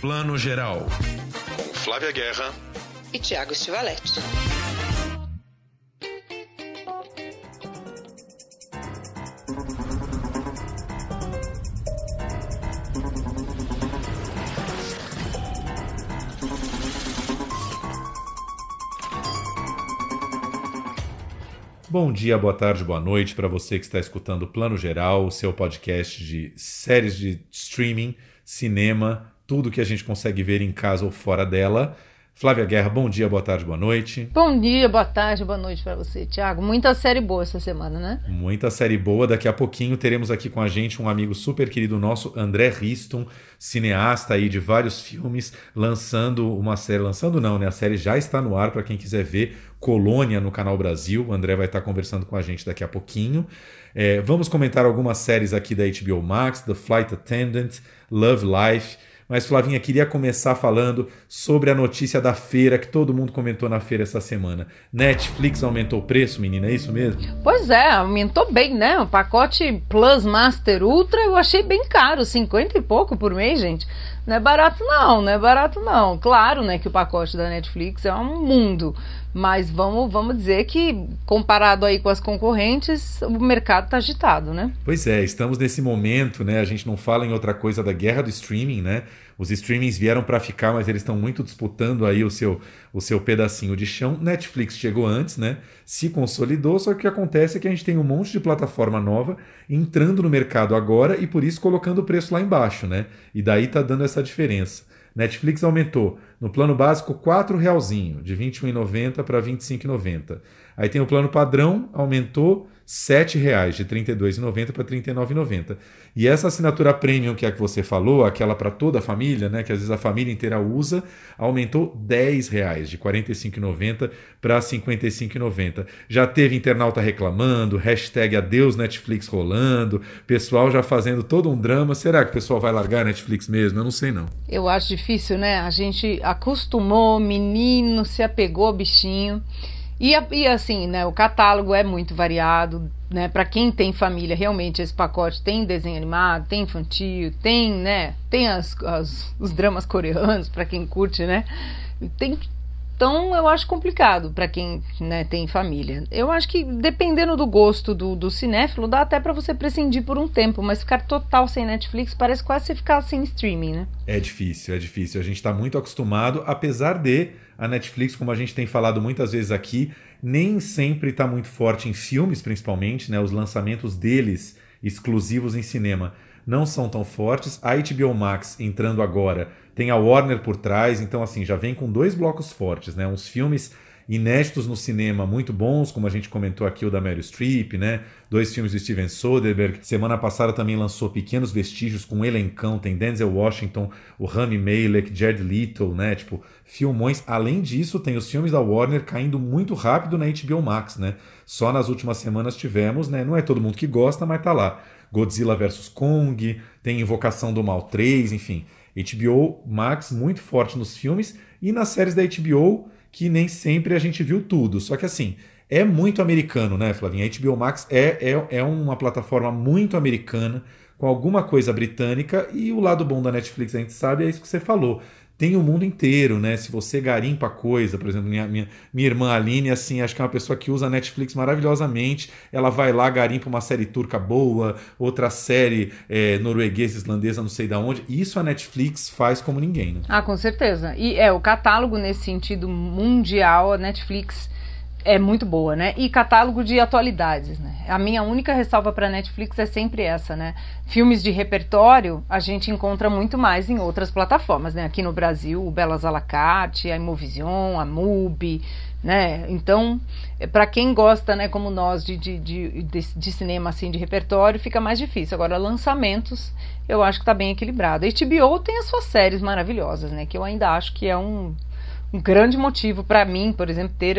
Plano Geral. Com Flávia Guerra e Tiago Stivaletti. Bom dia, boa tarde, boa noite para você que está escutando o Plano Geral, o seu podcast de séries de streaming, cinema, tudo que a gente consegue ver em casa ou fora dela. Flávia Guerra, bom dia, boa tarde, boa noite. Bom dia, boa tarde, boa noite para você, Thiago. Muita série boa essa semana, né? Muita série boa. Daqui a pouquinho teremos aqui com a gente um amigo super querido nosso, André Riston, cineasta aí de vários filmes, lançando uma série. Lançando não, né? A série já está no ar para quem quiser ver. Colônia no Canal Brasil. O André vai estar conversando com a gente daqui a pouquinho. É, vamos comentar algumas séries aqui da HBO Max: The Flight Attendant, Love Life. Mas, Flavinha, queria começar falando sobre a notícia da feira que todo mundo comentou na feira essa semana. Netflix aumentou o preço, menina, é isso mesmo? Pois é, aumentou bem, né? O pacote Plus Master Ultra eu achei bem caro, 50 e pouco por mês, gente. Não é barato não, não é barato não. Claro, né, que o pacote da Netflix é um mundo. Mas vamos, vamos dizer que, comparado aí com as concorrentes, o mercado está agitado, né? Pois é, estamos nesse momento, né? A gente não fala em outra coisa da guerra do streaming, né? Os streamings vieram para ficar, mas eles estão muito disputando aí o seu, o seu pedacinho de chão. Netflix chegou antes, né? Se consolidou, só que o que acontece é que a gente tem um monte de plataforma nova entrando no mercado agora e por isso colocando o preço lá embaixo, né? E daí tá dando essa diferença. Netflix aumentou no plano básico R$ realzinho, de R$ 21,90 para R$ 25,90. Aí tem o plano padrão, aumentou R$ reais de R$ 32,90 para R$ 39,90. E essa assinatura premium que é a que você falou, aquela para toda a família, né, que às vezes a família inteira usa, aumentou R$ reais de R$ 45,90 para R$ 55,90. Já teve internauta reclamando, hashtag adeus Netflix rolando, pessoal já fazendo todo um drama. Será que o pessoal vai largar a Netflix mesmo? Eu não sei não. Eu acho difícil, né? A gente acostumou, menino se apegou ao bichinho. E, e assim, né, o catálogo é muito variado, né? Para quem tem família, realmente esse pacote tem desenho animado, tem infantil, tem, né? Tem as, as os dramas coreanos para quem curte, né? Tem então eu acho complicado para quem né, tem família. Eu acho que dependendo do gosto do, do cinéfilo, dá até para você prescindir por um tempo, mas ficar total sem Netflix parece quase você ficar sem streaming, né? É difícil, é difícil. A gente está muito acostumado, apesar de a Netflix, como a gente tem falado muitas vezes aqui, nem sempre está muito forte em filmes, principalmente, né? Os lançamentos deles exclusivos em cinema não são tão fortes. A HBO Max entrando agora tem a Warner por trás, então assim, já vem com dois blocos fortes, né? Uns filmes inéditos no cinema muito bons, como a gente comentou aqui o da Meryl Streep, né? Dois filmes do Steven Soderbergh. Semana passada também lançou Pequenos Vestígios com elencão, tem Denzel Washington, o Rami Malek, Jared Leto, né? Tipo, filmões. Além disso, tem os filmes da Warner caindo muito rápido na HBO Max, né? Só nas últimas semanas tivemos, né? Não é todo mundo que gosta, mas tá lá. Godzilla vs Kong, tem Invocação do Mal 3, enfim. HBO Max muito forte nos filmes e nas séries da HBO que nem sempre a gente viu tudo. Só que assim, é muito americano, né, Flavinha? A HBO Max é, é, é uma plataforma muito americana, com alguma coisa britânica, e o lado bom da Netflix, a gente sabe, é isso que você falou tem o mundo inteiro, né? Se você garimpa coisa, por exemplo, minha, minha, minha irmã Aline, assim, acho que é uma pessoa que usa a Netflix maravilhosamente. Ela vai lá, garimpa uma série turca boa, outra série é, norueguesa, islandesa, não sei da onde. Isso a Netflix faz como ninguém, né? Ah, com certeza. E é, o catálogo nesse sentido mundial, a Netflix é muito boa, né? E catálogo de atualidades, né? A minha única ressalva para Netflix é sempre essa, né? Filmes de repertório a gente encontra muito mais em outras plataformas, né? Aqui no Brasil, o Belas à la carte, a Imovision, a MUBI, né? Então, para quem gosta, né, como nós, de, de, de, de, cinema assim, de repertório, fica mais difícil. Agora, lançamentos, eu acho que está bem equilibrado. A HBO tem as suas séries maravilhosas, né? Que eu ainda acho que é um um grande motivo para mim, por exemplo, ter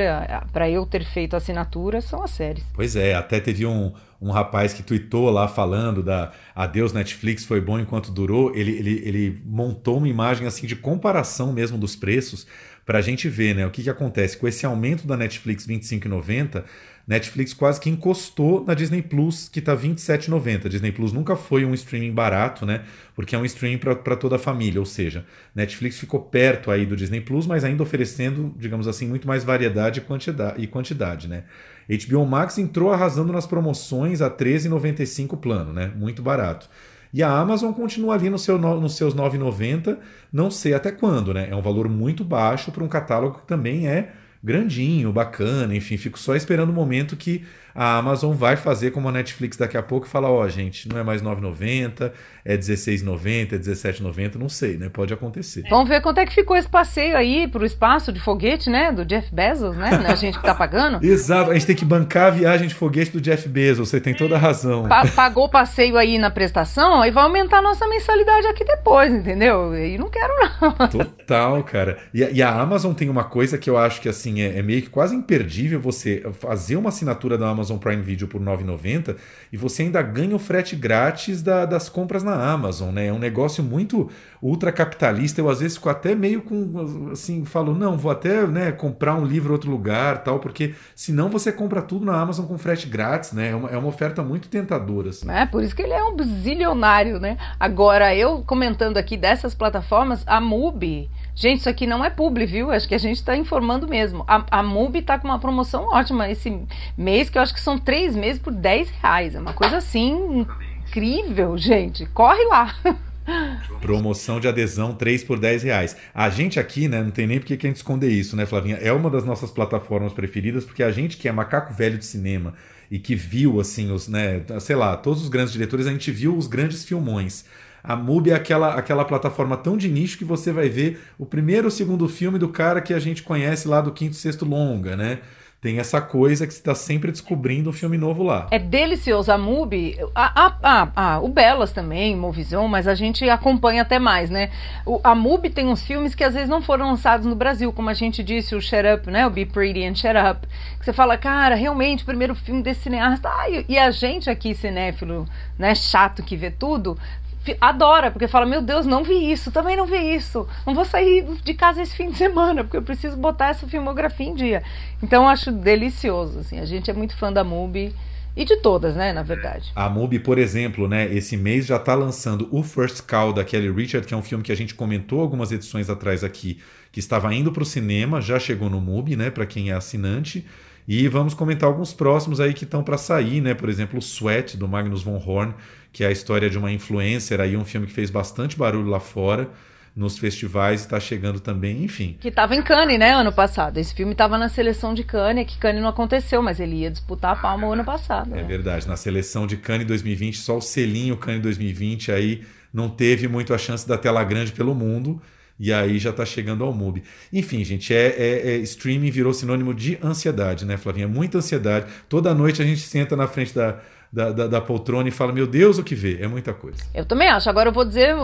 para eu ter feito assinatura são as séries. Pois é, até teve um, um rapaz que tweetou lá falando da adeus Netflix foi bom enquanto durou, ele, ele, ele montou uma imagem assim de comparação mesmo dos preços para a gente ver né, o que, que acontece? Com esse aumento da Netflix R$ 25,90 Netflix quase que encostou na Disney Plus, que está R$ 27,90. Disney Plus nunca foi um streaming barato, né? Porque é um streaming para toda a família, ou seja, Netflix ficou perto aí do Disney Plus, mas ainda oferecendo, digamos assim, muito mais variedade e quantidade, e quantidade né? HBO Max entrou arrasando nas promoções a R$ 13,95 plano, né? Muito barato. E a Amazon continua ali no seu, nos seus 9,90, não sei até quando, né? É um valor muito baixo para um catálogo que também é grandinho, bacana, enfim, fico só esperando o momento que a Amazon vai fazer como a Netflix daqui a pouco e falar, ó, oh, gente, não é mais 9,90, é 16,90, é 17,90, não sei, né? Pode acontecer. Vamos ver quanto é que ficou esse passeio aí pro espaço de foguete, né? Do Jeff Bezos, né? A gente que tá pagando. Exato, a gente tem que bancar a viagem de foguete do Jeff Bezos, você tem toda a razão. Pa pagou o passeio aí na prestação, aí vai aumentar a nossa mensalidade aqui depois, entendeu? E não quero não. Total, cara. E, e, a Amazon tem uma coisa que eu acho que assim é, é meio que quase imperdível você fazer uma assinatura da Amazon Prime Video por R$ 9,90 e você ainda ganha o frete grátis da, das compras na Amazon, né? É um negócio muito ultracapitalista. Eu às vezes fico até meio com assim, falo, não, vou até né, comprar um livro em outro lugar, tal, porque senão você compra tudo na Amazon com frete grátis, né? É uma, é uma oferta muito tentadora. Assim. É, por isso que ele é um zilionário, né? Agora, eu comentando aqui dessas plataformas, a MUBI Gente, isso aqui não é publi, viu? Acho que a gente está informando mesmo. A, a MUBI está com uma promoção ótima esse mês, que eu acho que são três meses por 10 reais. É uma coisa assim incrível, gente. Corre lá. Promoção de adesão 3 por 10 reais. A gente aqui, né, não tem nem porque que a gente esconder isso, né, Flavinha? É uma das nossas plataformas preferidas, porque a gente que é macaco velho de cinema e que viu, assim, os, né, sei lá, todos os grandes diretores, a gente viu os grandes filmões. A MUBI é aquela, aquela plataforma tão de nicho que você vai ver o primeiro ou segundo filme do cara que a gente conhece lá do quinto sexto longa, né? Tem essa coisa que você está sempre descobrindo um filme novo lá. É delicioso. A MUBI, a, a, a, a, o Belas também, Movision, mas a gente acompanha até mais, né? O, a MUBI tem uns filmes que às vezes não foram lançados no Brasil, como a gente disse, o Shut Up, né? O Be Pretty and Shut Up. Que você fala, cara, realmente, o primeiro filme desse cineasta. Ah, e, e a gente aqui, cinéfilo, né, chato que vê tudo, adora, porque fala: Meu Deus, não vi isso, também não vi isso. Não vou sair de casa esse fim de semana, porque eu preciso botar essa filmografia em dia. Então eu acho delicioso. Assim, a gente é muito fã da MUBI. E de todas, né, na verdade. A MUBI, por exemplo, né, esse mês já está lançando o First Call da Kelly Richard, que é um filme que a gente comentou algumas edições atrás aqui, que estava indo para o cinema, já chegou no MUBI, né, para quem é assinante. E vamos comentar alguns próximos aí que estão para sair, né? Por exemplo, o Sweat do Magnus von Horn, que é a história de uma influencer aí, um filme que fez bastante barulho lá fora nos festivais está chegando também, enfim. Que estava em Cannes, né, ano passado. Esse filme estava na seleção de Cannes, que Cannes não aconteceu, mas ele ia disputar a palma o ano passado. É né? verdade, na seleção de Cannes 2020, só o selinho Cannes 2020 aí não teve muito a chance da tela grande pelo mundo. E aí já está chegando ao MUBI. Enfim, gente, é, é, é, streaming virou sinônimo de ansiedade, né, Flavinha? Muita ansiedade. Toda noite a gente senta na frente da, da, da, da, poltrona e fala, meu Deus, o que vê? É muita coisa. Eu também acho. Agora eu vou dizer,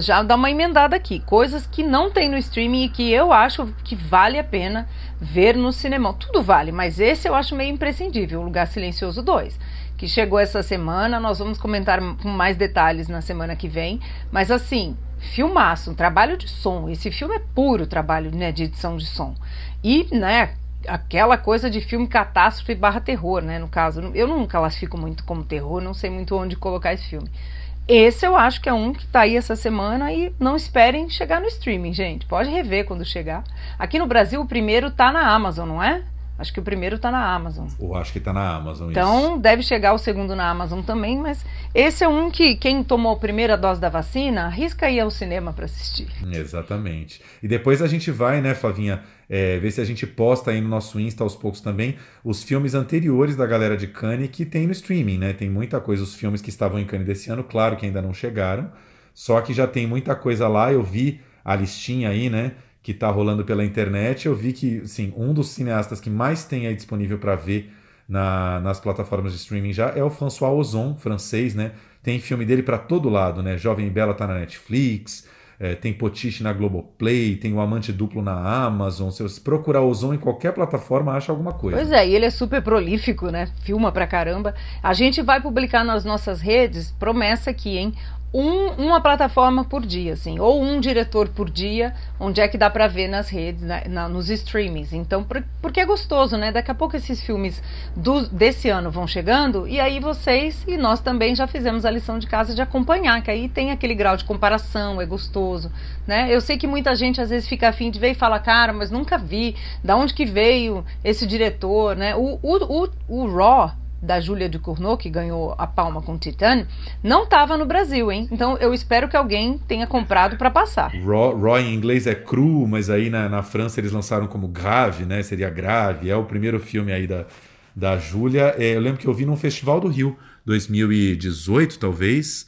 já dar uma emendada aqui. Coisas que não tem no streaming e que eu acho que vale a pena ver no cinema. Tudo vale, mas esse eu acho meio imprescindível. O Lugar Silencioso 2, que chegou essa semana. Nós vamos comentar com mais detalhes na semana que vem. Mas assim, filmaço, um trabalho de som. Esse filme é puro trabalho né, de edição de som. E, né, aquela coisa de filme catástrofe barra terror, né? No caso, eu não classifico muito como terror, não sei muito onde colocar esse filme. Esse eu acho que é um que tá aí essa semana e não esperem chegar no streaming, gente. Pode rever quando chegar. Aqui no Brasil, o primeiro tá na Amazon, não é? Acho que o primeiro está na Amazon. Eu acho que está na Amazon. Então isso. deve chegar o segundo na Amazon também, mas esse é um que quem tomou a primeira dose da vacina arrisca ir ao cinema para assistir. Exatamente. E depois a gente vai, né, Flavinha, é, ver se a gente posta aí no nosso Insta aos poucos também os filmes anteriores da galera de Cannes que tem no streaming, né? Tem muita coisa, os filmes que estavam em Cannes desse ano, claro que ainda não chegaram, só que já tem muita coisa lá. Eu vi a listinha aí, né? Que está rolando pela internet, eu vi que sim, um dos cineastas que mais tem aí disponível para ver na, nas plataformas de streaming já é o François Ozon, francês, né? Tem filme dele para todo lado, né? Jovem e Bela tá na Netflix, é, tem Potiche na Globoplay, tem o Amante Duplo na Amazon. Se você procurar Ozon em qualquer plataforma, acha alguma coisa. Pois é, e ele é super prolífico, né? Filma pra caramba. A gente vai publicar nas nossas redes, promessa aqui, hein? Um, uma plataforma por dia, assim, ou um diretor por dia, onde é que dá para ver nas redes, né, na, nos streamings. Então, por, porque é gostoso, né? Daqui a pouco esses filmes do, desse ano vão chegando e aí vocês e nós também já fizemos a lição de casa de acompanhar, que aí tem aquele grau de comparação, é gostoso, né? Eu sei que muita gente às vezes fica afim de ver e fala, cara, mas nunca vi, da onde que veio esse diretor, né? O, o, o, o Raw da Júlia de Cournot, que ganhou a palma com Titan, não estava no Brasil, hein? Então eu espero que alguém tenha comprado para passar. Raw, em inglês é cru, mas aí na, na França eles lançaram como grave, né? Seria grave. É o primeiro filme aí da, da Júlia. É, eu lembro que eu vi num festival do Rio, 2018, talvez.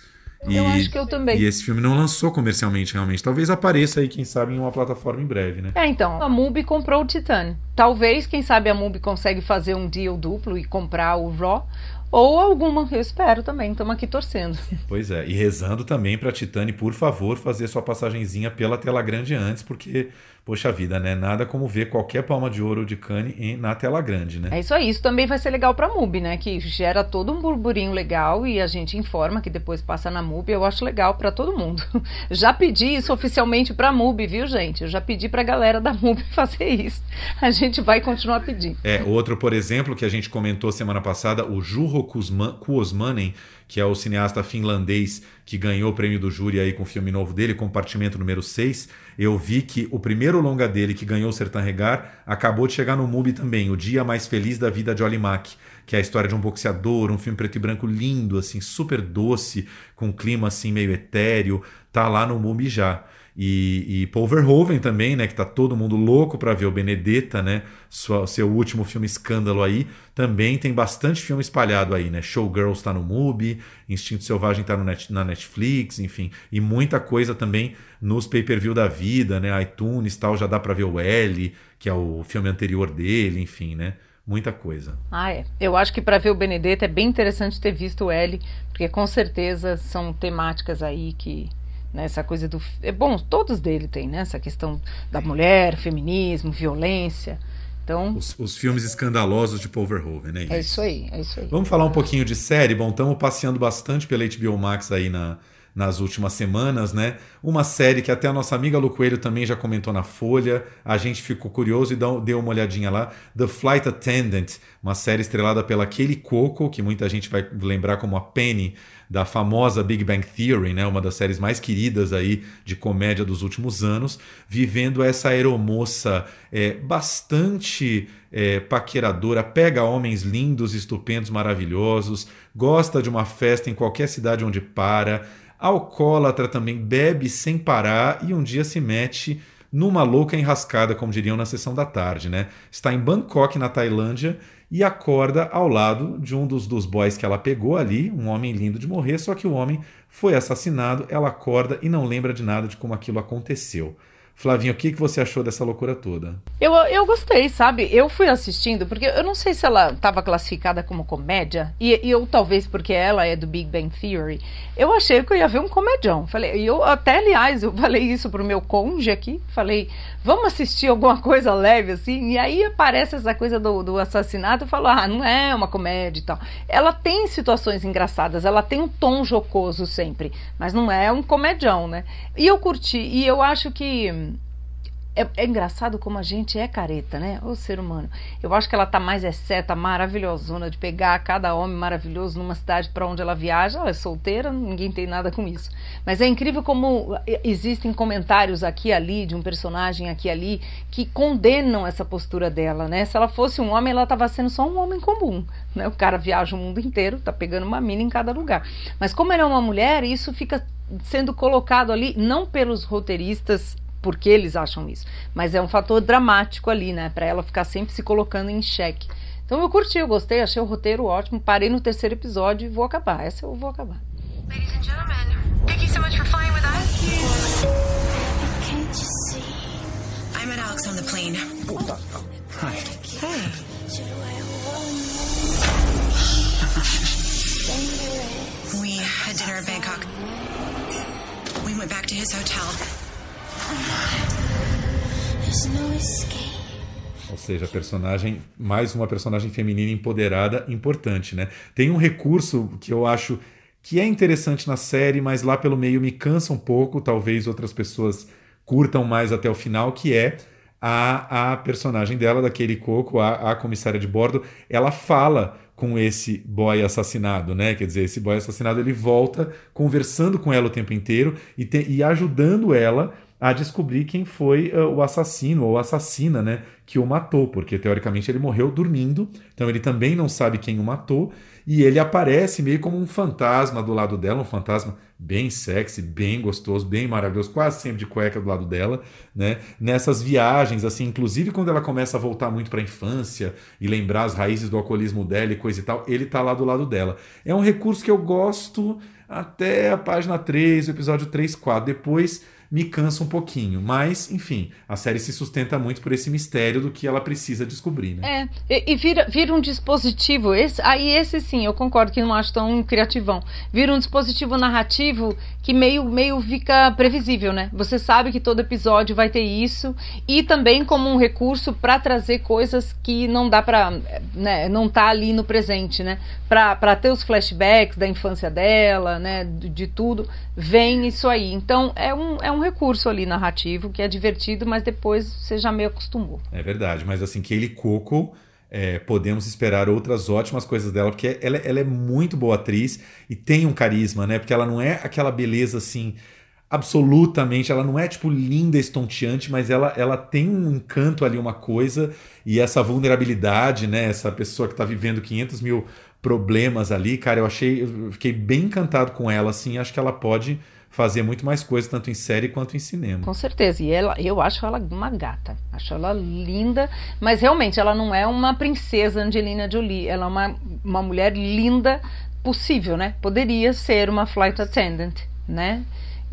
E, eu acho que eu também. E esse filme não lançou comercialmente, realmente. Talvez apareça aí, quem sabe, em uma plataforma em breve, né? É, então, a MUBI comprou o Titan. Talvez, quem sabe, a MUBI consegue fazer um deal duplo e comprar o Raw. Ou alguma, eu espero também. Estamos aqui torcendo. Pois é, e rezando também para Titane, por favor, fazer sua passagenzinha pela tela grande antes, porque Poxa vida, né? Nada como ver qualquer palma de ouro de Cane na tela grande, né? É isso aí. Isso também vai ser legal pra MUBI, né? Que gera todo um burburinho legal e a gente informa que depois passa na MUBI. Eu acho legal para todo mundo. Já pedi isso oficialmente pra MUBI, viu, gente? Eu já pedi pra galera da MUBI fazer isso. A gente vai continuar pedindo. É, outro, por exemplo, que a gente comentou semana passada, o Juho Kuosmanen, que é o cineasta finlandês que ganhou o prêmio do júri aí com o filme novo dele, Compartimento número 6. Eu vi que o primeiro longa dele que ganhou o Sertan Regar acabou de chegar no MUBI também, O Dia Mais Feliz da Vida de Oli Mack, que é a história de um boxeador, um filme preto e branco lindo, assim, super doce, com um clima assim meio etéreo, tá lá no MUBI já. E, e Paul Verhoeven também, né, que tá todo mundo louco para ver o Benedetta, né, sua, seu último filme escândalo aí, também tem bastante filme espalhado aí, né, Showgirls tá no MUBI, Instinto Selvagem tá net, na Netflix, enfim, e muita coisa também nos pay-per-view da vida, né, iTunes tal, já dá para ver o L, que é o filme anterior dele, enfim, né, muita coisa. Ah, é. Eu acho que para ver o Benedetta é bem interessante ter visto o L, porque com certeza são temáticas aí que né, essa coisa do. É bom, todos dele têm, né? Essa questão da mulher, feminismo, violência. Então, os, os, filmes escandalosos de Paul Verhoeven, né? É isso aí, é isso aí. Vamos falar um pouquinho de série. Bom, estamos passeando bastante pela HBO Max aí na, nas últimas semanas, né? Uma série que até a nossa amiga Lu Coelho também já comentou na Folha. A gente ficou curioso e deu uma olhadinha lá. The Flight Attendant, uma série estrelada pela Kelly Coco, que muita gente vai lembrar como a Penny da famosa Big Bang Theory, né, uma das séries mais queridas aí de comédia dos últimos anos, vivendo essa aeromoça é, bastante é, paqueradora, pega homens lindos, estupendos, maravilhosos, gosta de uma festa em qualquer cidade onde para, alcoólatra também, bebe sem parar e um dia se mete numa louca enrascada, como diriam na sessão da tarde, né? Está em Bangkok, na Tailândia, e acorda ao lado de um dos, dos boys que ela pegou ali, um homem lindo de morrer, só que o homem foi assassinado, ela acorda e não lembra de nada de como aquilo aconteceu. Flavinho, o que, que você achou dessa loucura toda? Eu, eu gostei, sabe? Eu fui assistindo, porque eu não sei se ela estava classificada como comédia, e, e, eu talvez porque ela é do Big Bang Theory, eu achei que eu ia ver um comedião. Falei, e eu até, aliás, eu falei isso pro meu cônjuge aqui, falei, vamos assistir alguma coisa leve assim, e aí aparece essa coisa do, do assassinato, eu falo, ah, não é uma comédia e tal. Ela tem situações engraçadas, ela tem um tom jocoso sempre, mas não é um comedião, né? E eu curti, e eu acho que é, é, engraçado como a gente é careta, né? O ser humano. Eu acho que ela tá mais exceta, maravilhosona, de pegar cada homem maravilhoso numa cidade para onde ela viaja. Ela é solteira, ninguém tem nada com isso. Mas é incrível como existem comentários aqui e ali, de um personagem aqui e ali, que condenam essa postura dela, né? Se ela fosse um homem, ela tava sendo só um homem comum, né? O cara viaja o mundo inteiro, tá pegando uma mina em cada lugar. Mas como ela é uma mulher, isso fica sendo colocado ali, não pelos roteiristas porque eles acham isso. Mas é um fator dramático ali, né? Para ela ficar sempre se colocando em xeque. Então eu curti, eu gostei, achei o roteiro ótimo. Parei no terceiro episódio e vou acabar. Essa eu vou acabar. Ladies and gentlemen, thank you so much for flying with us. Can't you see? I met Alex on the plane. Hi. Hey. we had dinner in Bangkok. We went back to his hotel. Ou seja, personagem, mais uma personagem feminina empoderada, importante, né? Tem um recurso que eu acho que é interessante na série, mas lá pelo meio me cansa um pouco, talvez outras pessoas curtam mais até o final, que é a, a personagem dela, daquele coco, a, a comissária de bordo, ela fala com esse boy assassinado, né? Quer dizer, esse boy assassinado ele volta conversando com ela o tempo inteiro e, te, e ajudando ela a descobrir quem foi uh, o assassino ou assassina, né, que o matou, porque teoricamente ele morreu dormindo, então ele também não sabe quem o matou e ele aparece meio como um fantasma do lado dela, um fantasma bem sexy, bem gostoso, bem maravilhoso, quase sempre de cueca do lado dela, né? Nessas viagens, assim, inclusive quando ela começa a voltar muito para a infância e lembrar as raízes do alcoolismo dela e coisa e tal, ele tá lá do lado dela. É um recurso que eu gosto até a página 3, o episódio 3, 4. Depois me cansa um pouquinho. Mas, enfim, a série se sustenta muito por esse mistério do que ela precisa descobrir, né? É, e, e vira, vira um dispositivo. Esse, aí esse sim, eu concordo que não acho tão criativão. Vira um dispositivo narrativo que meio, meio fica previsível, né? Você sabe que todo episódio vai ter isso. E também como um recurso para trazer coisas que não dá para né, não tá ali no presente, né? Para ter os flashbacks da infância dela, né? De, de tudo. Vem isso aí. Então, é um, é um recurso ali narrativo que é divertido, mas depois você já meio acostumou. É verdade, mas assim, Kaylee Coco, é, podemos esperar outras ótimas coisas dela, porque ela, ela é muito boa atriz e tem um carisma, né? Porque ela não é aquela beleza assim absolutamente, ela não é tipo linda, estonteante, mas ela, ela tem um encanto ali, uma coisa, e essa vulnerabilidade, né? Essa pessoa que está vivendo 500 mil problemas ali, cara, eu achei, eu fiquei bem encantado com ela, assim, acho que ela pode fazer muito mais coisas, tanto em série quanto em cinema. Com certeza. E ela, eu acho ela uma gata. Acho ela linda, mas realmente ela não é uma princesa Angelina Jolie. Ela é uma, uma mulher linda possível, né? Poderia ser uma flight attendant, né?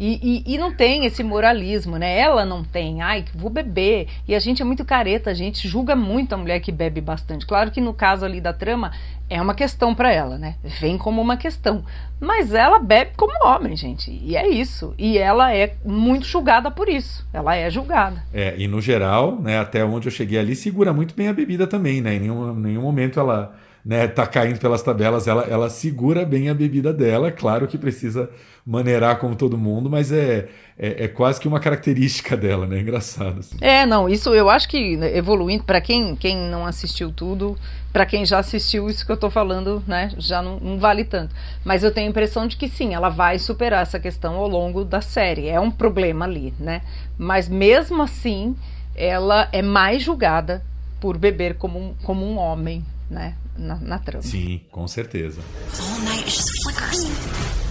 E, e, e, não tem esse moralismo, né? Ela não tem, ai, vou beber. E a gente é muito careta, a gente julga muito a mulher que bebe bastante. Claro que no caso ali da trama é uma questão para ela, né? Vem como uma questão. Mas ela bebe como homem, gente. E é isso. E ela é muito julgada por isso. Ela é julgada. É, e no geral, né, até onde eu cheguei ali, segura muito bem a bebida também, né? Em nenhum, nenhum momento ela né, tá caindo pelas tabelas, ela, ela segura bem a bebida dela. Claro que precisa maneirar como todo mundo, mas é, é, é quase que uma característica dela, né? Engraçado. Assim. É, não, isso eu acho que evoluindo, para quem, quem não assistiu tudo, para quem já assistiu, isso que eu tô falando, né, já não, não, vale tanto. Mas eu tenho a impressão de que sim, ela vai superar essa questão ao longo da série. É um problema ali, né? Mas mesmo assim, ela é mais julgada por beber como um, como um homem, né? Na, na trama. Sim, com certeza. All night just flickers.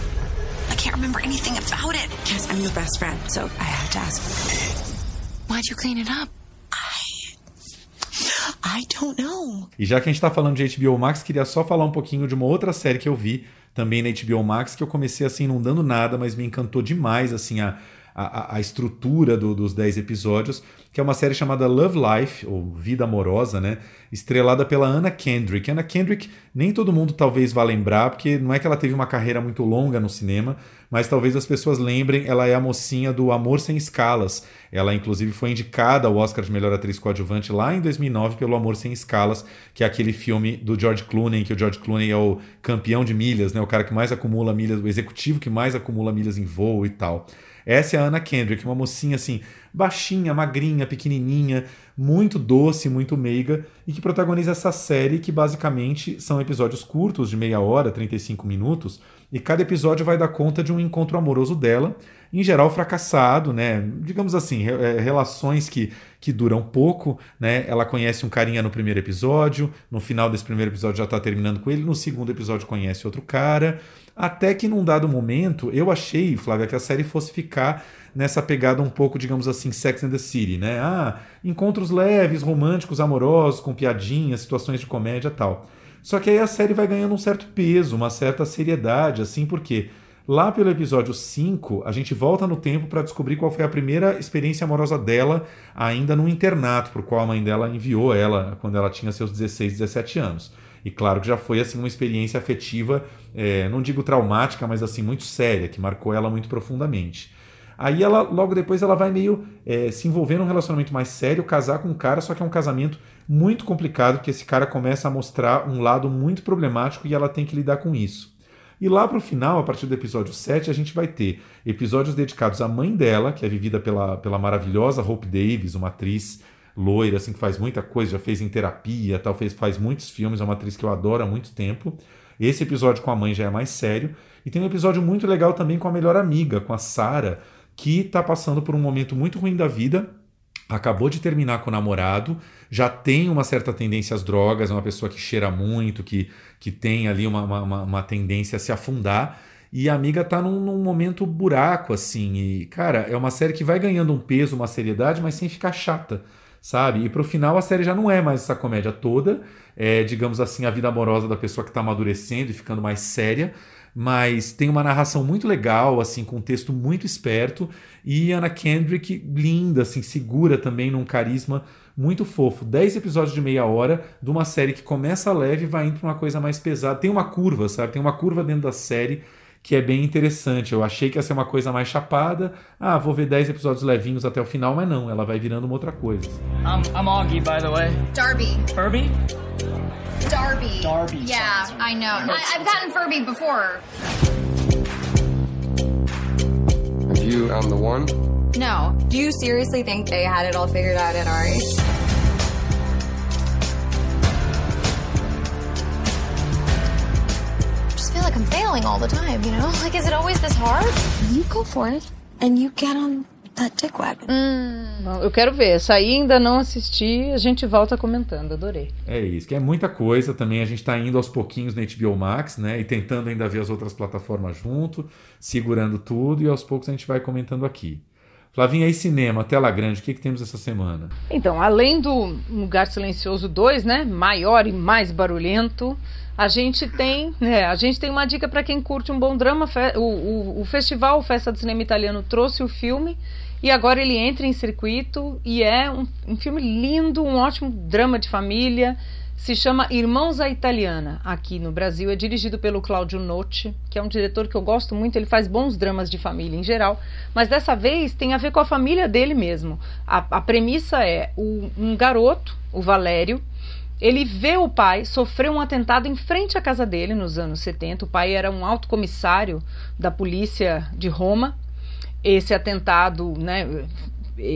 I can't remember anything about it. Yes, I'm your best friend, so I have to ask. Why'd you clean it up? I don't know. E já que a gente está falando de HBO Max, queria só falar um pouquinho de uma outra série que eu vi também na HBO Max, que eu comecei assim, não dando nada, mas me encantou demais, assim, a, a, a estrutura do, dos 10 episódios, que é uma série chamada Love Life, ou Vida Amorosa, né? Estrelada pela Anna Kendrick. Anna Kendrick, nem todo mundo talvez vá lembrar, porque não é que ela teve uma carreira muito longa no cinema, mas talvez as pessoas lembrem, ela é a mocinha do Amor Sem Escalas. Ela, inclusive, foi indicada ao Oscar de Melhor Atriz Coadjuvante lá em 2009 pelo Amor Sem Escalas, que é aquele filme do George Clooney, que o George Clooney é o campeão de milhas, né? O cara que mais acumula milhas, o executivo que mais acumula milhas em voo e tal. Essa é a Anna Kendrick, uma mocinha assim, baixinha, magrinha, pequenininha, muito doce, muito meiga, e que protagoniza essa série que basicamente são episódios curtos, de meia hora, 35 minutos, e cada episódio vai dar conta de um encontro amoroso dela, em geral fracassado, né? Digamos assim, é, relações que, que duram pouco, né? Ela conhece um carinha no primeiro episódio, no final desse primeiro episódio já tá terminando com ele, no segundo episódio conhece outro cara, até que num dado momento, eu achei, Flávia, que a série fosse ficar nessa pegada um pouco, digamos assim, Sex and the City, né? Ah, encontros leves, românticos, amorosos, com piadinhas, situações de comédia tal. Só que aí a série vai ganhando um certo peso, uma certa seriedade, assim, porque lá pelo episódio 5, a gente volta no tempo para descobrir qual foi a primeira experiência amorosa dela, ainda no internato, por qual a mãe dela enviou ela quando ela tinha seus 16, 17 anos. E claro que já foi assim uma experiência afetiva, é, não digo traumática, mas assim muito séria, que marcou ela muito profundamente. Aí ela, logo depois, ela vai meio é, se envolver num relacionamento mais sério, casar com um cara, só que é um casamento muito complicado, porque esse cara começa a mostrar um lado muito problemático e ela tem que lidar com isso. E lá pro final, a partir do episódio 7, a gente vai ter episódios dedicados à mãe dela, que é vivida pela, pela maravilhosa Hope Davis, uma atriz loira, assim, que faz muita coisa, já fez em terapia, tal, fez, faz muitos filmes, é uma atriz que eu adoro há muito tempo. Esse episódio com a mãe já é mais sério. E tem um episódio muito legal também com a melhor amiga, com a Sara, que está passando por um momento muito ruim da vida, acabou de terminar com o namorado, já tem uma certa tendência às drogas, é uma pessoa que cheira muito, que, que tem ali uma, uma, uma tendência a se afundar. E a amiga tá num, num, momento buraco, assim. E, cara, é uma série que vai ganhando um peso, uma seriedade, mas sem ficar chata, sabe? E pro final a série já não é mais essa comédia toda. É, digamos assim, a vida amorosa da pessoa que tá amadurecendo e ficando mais séria mas tem uma narração muito legal, assim, com um texto muito esperto, e Anna Kendrick linda, assim, segura também num carisma muito fofo. Dez episódios de meia hora de uma série que começa leve e vai indo para uma coisa mais pesada. Tem uma curva, sabe? Tem uma curva dentro da série que é bem interessante. Eu achei que ia ser uma coisa mais chapada. Ah, vou ver 10 episódios levinhos até o final, mas não, ela vai virando uma outra coisa. I'm, I'm Augie, by the way. Darby. Furby? Darby. Darby. Yeah, I know. I, I've gotten Furby before. You on the one? No. Do you seriously think they had it all figured out at our age? Like I'm failing all the time, you know? Like, is it always this hard? You go for it, and you get on that dick wagon. Não, eu quero ver. Essa aí ainda não assisti, a gente volta comentando. Adorei. É isso, que é muita coisa também. A gente está indo aos pouquinhos no HBO Max, né? E tentando ainda ver as outras plataformas junto, segurando tudo, e aos poucos a gente vai comentando aqui. Flavinha, aí cinema, tela grande, o que, que temos essa semana? Então, além do Lugar Silencioso 2, né, maior e mais barulhento, a gente tem, né, a gente tem uma dica para quem curte um bom drama. O, o, o festival Festa do Cinema Italiano trouxe o filme e agora ele entra em circuito e é um, um filme lindo, um ótimo drama de família. Se chama Irmãos à Italiana, aqui no Brasil. É dirigido pelo Claudio Notti, que é um diretor que eu gosto muito. Ele faz bons dramas de família em geral, mas dessa vez tem a ver com a família dele mesmo. A, a premissa é o- um garoto, o Valério, ele vê o pai sofrer um atentado em frente à casa dele nos anos 70. O pai era um alto comissário da polícia de Roma. Esse atentado, né,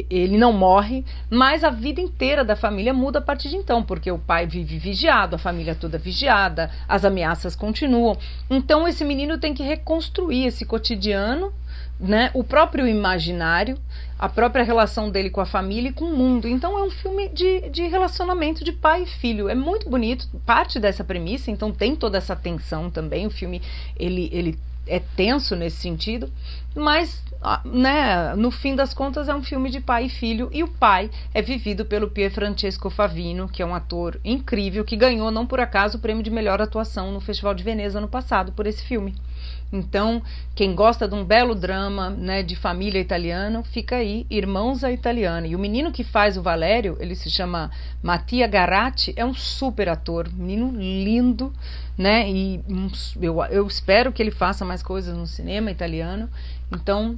ele não morre, mas a vida inteira da família muda a partir de então, porque o pai vive vigiado, a família toda vigiada, as ameaças continuam. Então esse menino tem que reconstruir esse cotidiano, né, o próprio imaginário, a própria relação dele com a família e com o mundo. Então é um filme de, de relacionamento de pai e filho. É muito bonito, parte dessa premissa, então tem toda essa tensão também. O filme ele, ele é tenso nesse sentido, mas ah, né, no fim das contas é um filme de pai e filho e o pai é vivido pelo Pier Francesco Favino, que é um ator incrível que ganhou não por acaso o prêmio de melhor atuação no Festival de Veneza ano passado por esse filme. Então, quem gosta de um belo drama, né, de família italiana, fica aí, Irmãos à Italiana. E o menino que faz o Valério, ele se chama Mattia Garatti, é um super ator, menino lindo, né? E eu, eu espero que ele faça mais coisas no cinema italiano. Então,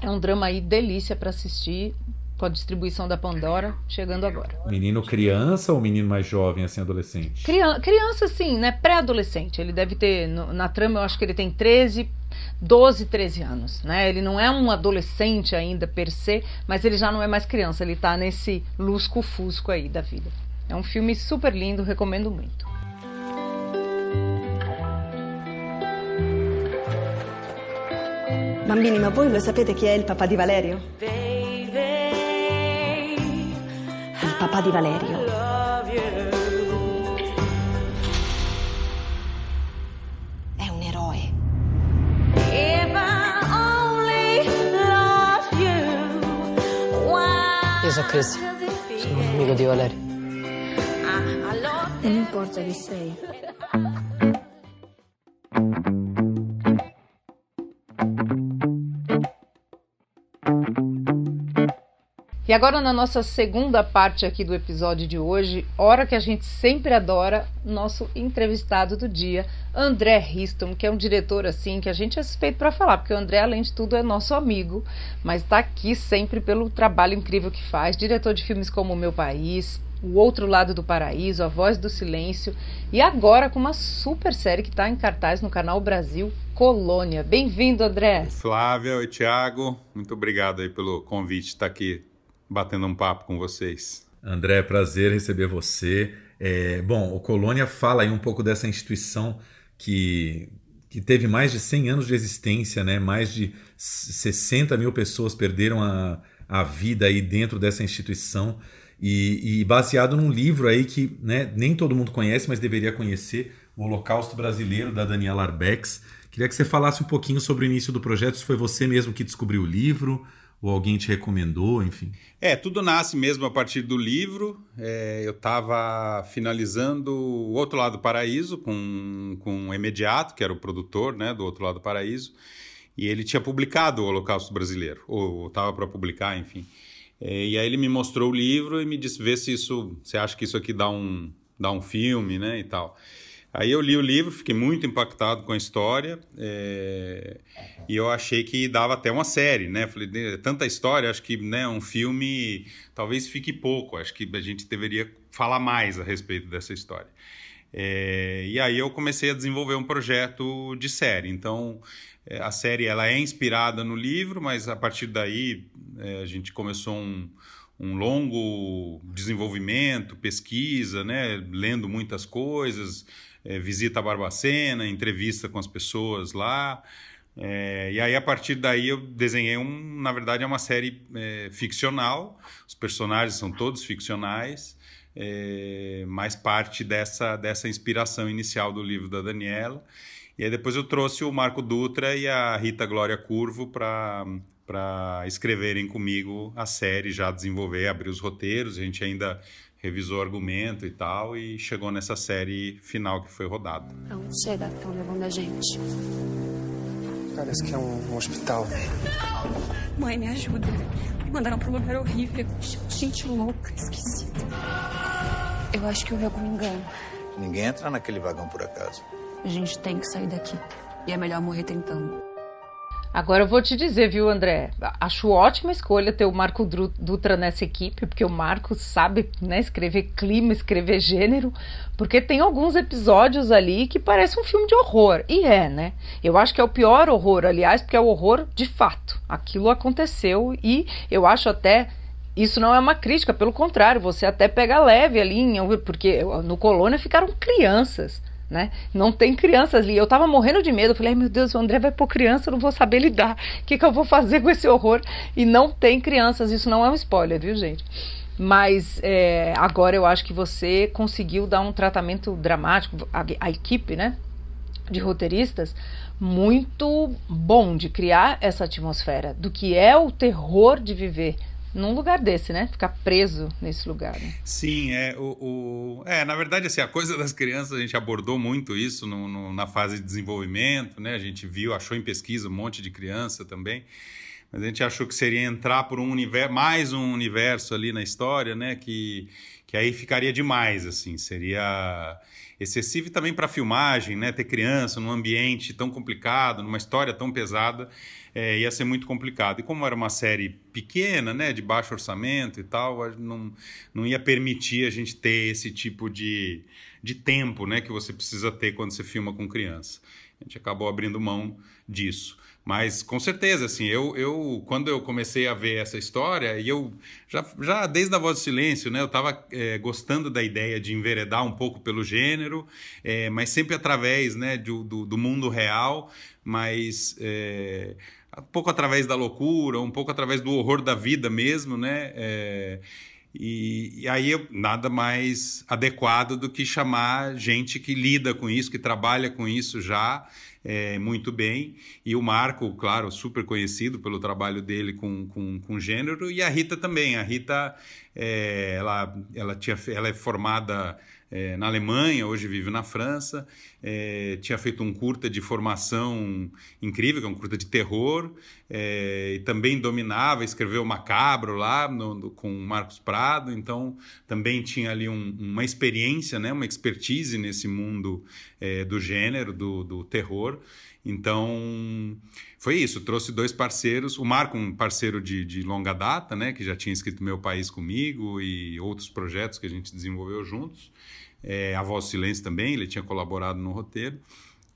é um drama aí delícia para assistir, com a distribuição da Pandora chegando agora. Menino criança ou menino mais jovem, assim, adolescente? Criança, criança sim, né? Pré-adolescente. Ele deve ter, no- na trama, eu acho que ele tem 13, 12, 13 anos, né? Ele não é um adolescente ainda per se, mas ele já não é mais criança, ele tá nesse lusco-fusco aí da vida. É um filme super lindo, recomendo muito. Bambini, ma voi lo sapete chi è il papà di Valerio? Papà di Valerio. È un eroe. Io sono Chris, sono un amico di Valerio. Non importa chi sei. E agora, na nossa segunda parte aqui do episódio de hoje, hora que a gente sempre adora, nosso entrevistado do dia, André Riston, que é um diretor assim que a gente é suspeito para falar, porque o André, além de tudo, é nosso amigo, mas está aqui sempre pelo trabalho incrível que faz. Diretor de filmes como O Meu País, O Outro Lado do Paraíso, A Voz do Silêncio, e agora com uma super série que está em cartaz no canal Brasil, Colônia. Bem-vindo, André. Flávia e Thiago, muito obrigado aí pelo convite estar aqui batendo um papo com vocês. André, prazer receber você. É, bom, o Colônia fala aí um pouco dessa instituição que, que teve mais de 100 anos de existência, né? mais de 60 mil pessoas perderam a, a vida aí dentro dessa instituição. E, e, baseado num livro aí que né, nem todo mundo conhece, mas deveria conhecer, o Holocausto Brasileiro, da Daniela Arbex. Queria que você falasse um pouquinho sobre o início do projeto, se foi você mesmo que descobriu o livro, ou alguém te recomendou, enfim? É, tudo nasce mesmo a partir do livro. É, eu estava finalizando O Outro Lado do Paraíso com, com o Imediato, que era o produtor né, do Outro Lado do Paraíso, e ele tinha publicado o Holocausto Brasileiro, ou estava para publicar, enfim. É, e aí ele me mostrou o livro e me disse, vê se isso, você acha que isso aqui dá um, dá um filme, né, e tal. Aí eu li o livro, fiquei muito impactado com a história é... e eu achei que dava até uma série, né? Falei, tanta história, acho que né, um filme talvez fique pouco, acho que a gente deveria falar mais a respeito dessa história. É... E aí eu comecei a desenvolver um projeto de série. Então é, a série ela é inspirada no livro, mas a partir daí a gente começou um, um longo desenvolvimento, pesquisa, né? Lendo muitas coisas é, visita a Barbacena, entrevista com as pessoas lá. É, e aí, a partir daí, eu desenhei um. Na verdade, é uma série é, ficcional, os personagens são todos ficcionais, é, mas parte dessa, dessa inspiração inicial do livro da Daniela. E aí, depois, eu trouxe o Marco Dutra e a Rita Glória Curvo para para escreverem comigo a série, já desenvolver, abrir os roteiros. A gente ainda revisou o argumento e tal, e chegou nessa série final que foi rodada. Será que estão levando a gente? Parece que é um, um hospital. Mãe, me ajuda. Me mandaram pra um lugar horrível. Gente louca, esquisita. Eu acho que houve algum engano. Ninguém entra naquele vagão por acaso. A gente tem que sair daqui. E é melhor morrer tentando. Agora eu vou te dizer, viu, André? Acho ótima escolha ter o Marco Dutra nessa equipe, porque o Marco sabe né, escrever clima, escrever gênero, porque tem alguns episódios ali que parece um filme de horror. E é, né? Eu acho que é o pior horror, aliás, porque é o horror de fato. Aquilo aconteceu e eu acho até isso não é uma crítica, pelo contrário, você até pega leve ali, porque no Colônia ficaram crianças né? Não tem crianças ali. Eu tava morrendo de medo. Eu falei, meu Deus, o André vai pôr criança, eu não vou saber lidar. O que, que eu vou fazer com esse horror? E não tem crianças. Isso não é um spoiler, viu, gente? Mas é, agora eu acho que você conseguiu dar um tratamento dramático, a, a equipe, né? De roteiristas, muito bom de criar essa atmosfera do que é o terror de viver num lugar desse, né? Ficar preso nesse lugar. Né? Sim, é o, o, é na verdade assim a coisa das crianças a gente abordou muito isso no, no, na fase de desenvolvimento, né? A gente viu, achou em pesquisa um monte de criança também, mas a gente achou que seria entrar por um universo, mais um universo ali na história, né? Que que aí ficaria demais, assim, seria excessivo e também para filmagem, né? Ter criança num ambiente tão complicado, numa história tão pesada é, ia ser muito complicado. E como era uma série pequena, né, de baixo orçamento e tal, não, não ia permitir a gente ter esse tipo de, de tempo né, que você precisa ter quando você filma com criança. A gente acabou abrindo mão disso. Mas com certeza, assim, eu, eu quando eu comecei a ver essa história, e eu já, já desde a Voz do Silêncio, né, eu estava é, gostando da ideia de enveredar um pouco pelo gênero, é, mas sempre através né, do, do, do mundo real, mas é, um pouco através da loucura, um pouco através do horror da vida mesmo, né? É, e, e, aí nada mais adequado do que chamar gente que lida com isso, que trabalha com isso já, é, muito bem. E o Marco, claro, super conhecido pelo trabalho dele com, com, com gênero, e a Rita também. A Rita, é, ela, ela, tinha, ela é formada é, na Alemanha, hoje vive na França. É, tinha feito um curta de formação incrível, que é um curta de terror, é, e também dominava, escreveu Macabro lá no, no, com Marcos Prado, então também tinha ali um, uma experiência, né, uma expertise nesse mundo é, do gênero, do, do terror. Então, foi isso. Trouxe dois parceiros. O Marco, um parceiro de, de, longa data, né? Que já tinha escrito Meu País comigo e outros projetos que a gente desenvolveu juntos é, A Voz Silêncio também, ele tinha colaborado no roteiro,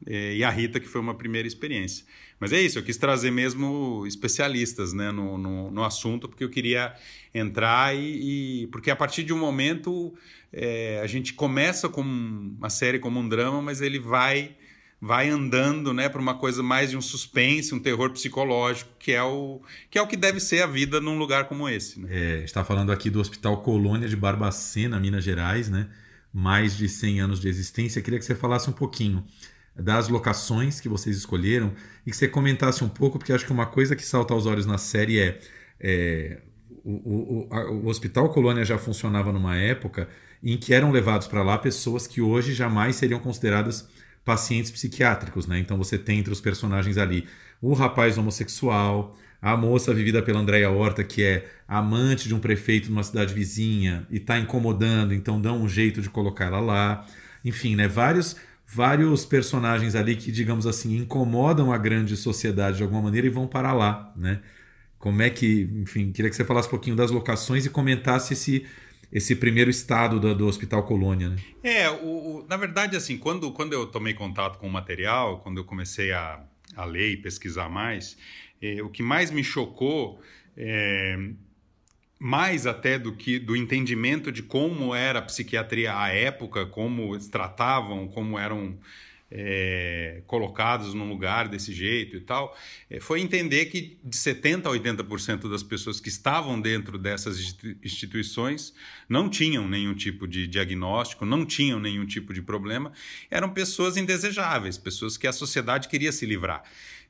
é, e a Rita, que foi uma primeira experiência. Mas é isso, eu quis trazer mesmo especialistas né, no, no, no assunto, porque eu queria entrar e, e. porque a partir de um momento é, a gente começa com uma série como um drama, mas ele vai vai andando né, para uma coisa mais de um suspense, um terror psicológico, que é o que, é o que deve ser a vida num lugar como esse. Né? É, está falando aqui do Hospital Colônia de Barbacena, Minas Gerais, né? mais de 100 anos de existência. Queria que você falasse um pouquinho das locações que vocês escolheram e que você comentasse um pouco, porque acho que uma coisa que salta aos olhos na série é, é o, o, o, Hospital Colônia já funcionava numa época em que eram levados para lá pessoas que hoje jamais seriam consideradas pacientes psiquiátricos, né? Então você tem entre os personagens ali o rapaz homossexual, a moça vivida pela Andréia Horta, que é amante de um prefeito numa cidade vizinha e está incomodando, então dão um jeito de colocar ela lá. Enfim, né, vários, vários personagens ali que, digamos assim, incomodam a grande sociedade de alguma maneira e vão para lá. Né? Como é que, enfim, queria que você falasse um pouquinho das locações e comentasse esse, esse primeiro estado do, do Hospital Colônia. Né? É, o, o, na verdade, assim, quando, quando eu tomei contato com o material, quando eu comecei a, a ler e pesquisar mais, é, o que mais me chocou, é, mais até do que do entendimento de como era a psiquiatria à época, como tratavam, como eram é, colocados num lugar desse jeito e tal, é, foi entender que de 70% a 80% das pessoas que estavam dentro dessas instituições não tinham nenhum tipo de diagnóstico, não tinham nenhum tipo de problema, eram pessoas indesejáveis, pessoas que a sociedade queria se livrar.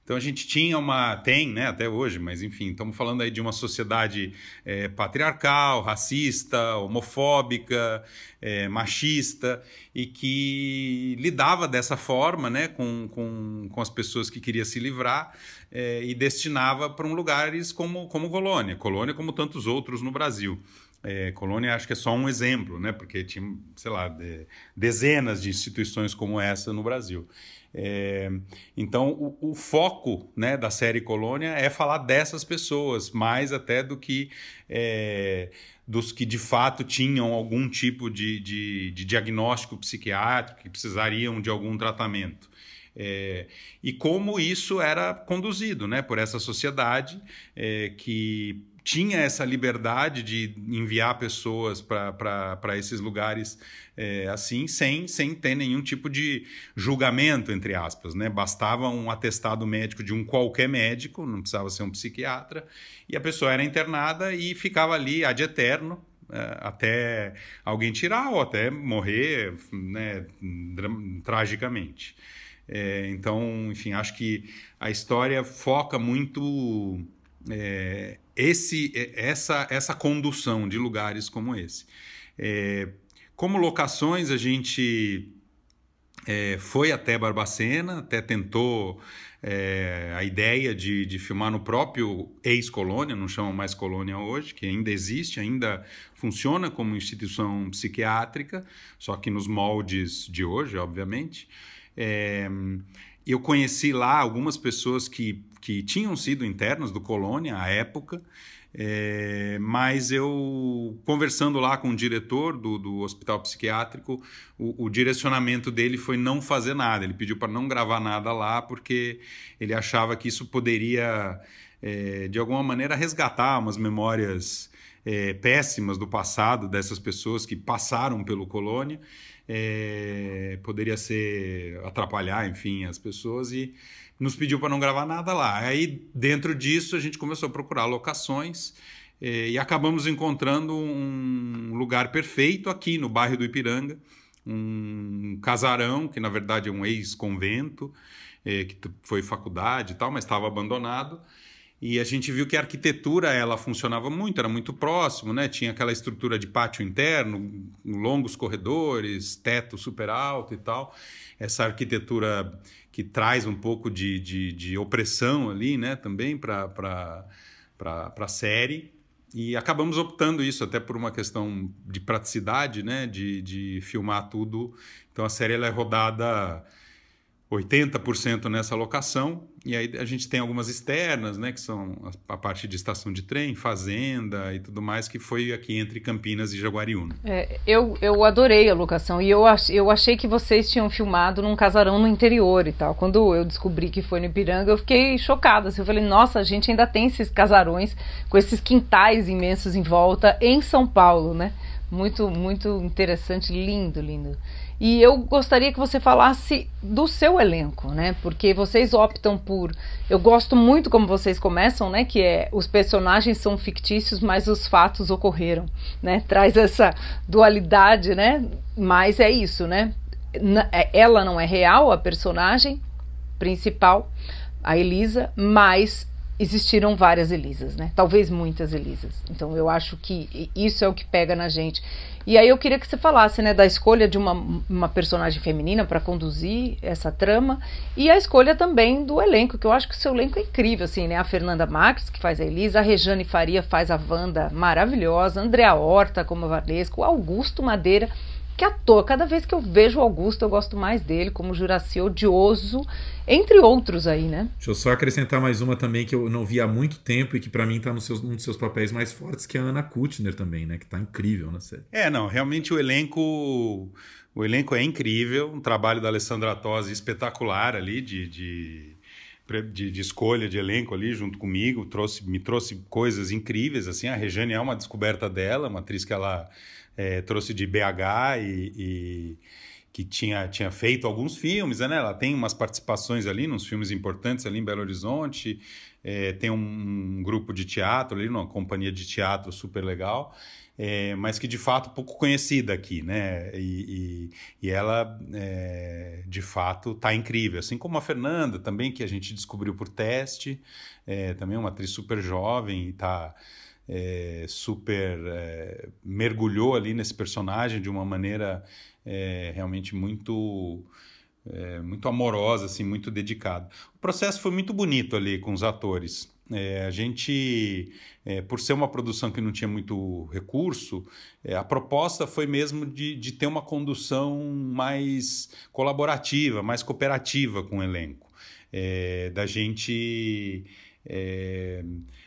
Então a gente tinha uma, tem, né, até hoje, mas enfim, estamos falando aí de uma sociedade é, patriarcal, racista, homofóbica, é, machista e que lidava dessa forma, né, com, com, com as pessoas que queria se livrar é, e destinava para um lugares como, como Colônia, Colônia como tantos outros no Brasil. É, Colônia acho que é só um exemplo, né? Porque tinha, sei lá, de, dezenas de instituições como essa no Brasil. É, então, o, o, foco né, da série Colônia é falar dessas pessoas, mais até do que é, dos que de fato tinham algum tipo de, de, de diagnóstico psiquiátrico, que precisariam de algum tratamento. É, e como isso era conduzido né, por essa sociedade é, que tinha essa liberdade de enviar pessoas para esses lugares é, assim, sem, sem ter nenhum tipo de julgamento, entre aspas. Né? Bastava um atestado médico de um qualquer médico, não precisava ser um psiquiatra, e a pessoa era internada e ficava ali ad eterno, é, até alguém tirar ou até morrer né, tragicamente. É, então, enfim, acho que a história foca muito é, esse, essa, essa condução de lugares como esse. É, como locações, a gente é, foi até Barbacena, até tentou é, a ideia de, de filmar no próprio ex-colônia, não chama mais colônia hoje, que ainda existe, ainda funciona como instituição psiquiátrica, só que nos moldes de hoje, obviamente. É, eu conheci lá algumas pessoas que que tinham sido internos do Colônia à época, é, mas eu, conversando lá com o diretor do, do hospital psiquiátrico, o, o, direcionamento dele foi não fazer nada. Ele pediu para não gravar nada lá, porque ele achava que isso poderia, é, de alguma maneira, resgatar umas memórias é, péssimas do passado dessas pessoas que passaram pelo Colônia. É, poderia ser atrapalhar, enfim, as pessoas e nos pediu para não gravar nada lá. Aí, dentro disso, a gente começou a procurar locações eh, e acabamos encontrando um lugar perfeito aqui no bairro do Ipiranga, um casarão, que na verdade é um ex-convento, é, que foi faculdade e tal, mas estava abandonado. E a gente viu que a arquitetura ela funcionava muito, era muito próximo, né? Tinha aquela estrutura de pátio interno, longos corredores, teto super alto e tal. Essa arquitetura que traz um pouco de, de, de opressão ali, né? Também para a série. E acabamos optando isso até por uma questão de praticidade, né? De, de filmar tudo. Então a série ela é rodada 80% nessa locação, e aí a gente tem algumas externas, né, que são a, parte de estação de trem, fazenda e tudo mais, que foi aqui entre Campinas e Jaguariúna. É, eu, eu adorei a locação, e eu, ach, eu achei que vocês tinham filmado num casarão no interior e tal. Quando eu descobri que foi no Ipiranga, eu fiquei chocada. Assim, eu falei, nossa, a gente ainda tem esses casarões com esses quintais imensos em volta em São Paulo, né? Muito, muito interessante, lindo, lindo. E eu gostaria que você falasse do seu elenco, né? Porque vocês optam por. Eu gosto muito como vocês começam, né? Que é os personagens são fictícios, mas os fatos ocorreram, né? Traz essa dualidade, né? Mas é isso, né? É, ela não é real, a personagem principal, a Elisa, mas existiram várias Elisas, né? Talvez muitas Elisas. Então eu acho que isso é o que pega na gente. E aí eu queria que você falasse, né, da escolha de uma, uma personagem feminina para conduzir essa trama e a escolha também do elenco, que eu acho que o seu elenco é incrível, assim, né? A Fernanda Marques, que faz a Elisa, a Rejane Faria faz a Wanda maravilhosa, Andrea Horta como a Valesca, o Augusto Madeira que ator. Cada vez que eu vejo o Augusto, eu gosto mais dele, como Juraci Odioso, entre outros aí, né? Deixa eu só acrescentar mais uma também que eu não vi há muito tempo e que para mim tá no seus, um dos seus papéis mais fortes, que é a Ana Kutner também, né? Que tá incrível na série. É, não, realmente o elenco. O elenco é incrível, um trabalho da Alessandra Tosi espetacular ali de, de... De, de, escolha de elenco ali junto comigo, trouxe, me trouxe coisas incríveis, assim, a Rejane é uma descoberta dela, uma atriz que ela é, trouxe de BH e, e, que tinha, tinha feito alguns filmes, né? Ela tem umas participações ali, nos filmes importantes ali em Belo Horizonte, é, tem um, um, grupo de teatro ali, uma companhia de teatro super legal, é, mas que de fato pouco conhecida aqui, né? E, e, e ela, é, de fato, está incrível. Assim como a Fernanda também, que a gente descobriu por teste, é, também uma atriz super jovem e está é, super é, mergulhou ali nesse personagem de uma maneira é, realmente muito é, muito amorosa, assim, muito dedicada. O processo foi muito bonito ali com os atores. É, a gente, é, por ser uma produção que não tinha muito recurso, a proposta foi mesmo de, de ter uma condução mais colaborativa, mais cooperativa com o elenco. da gente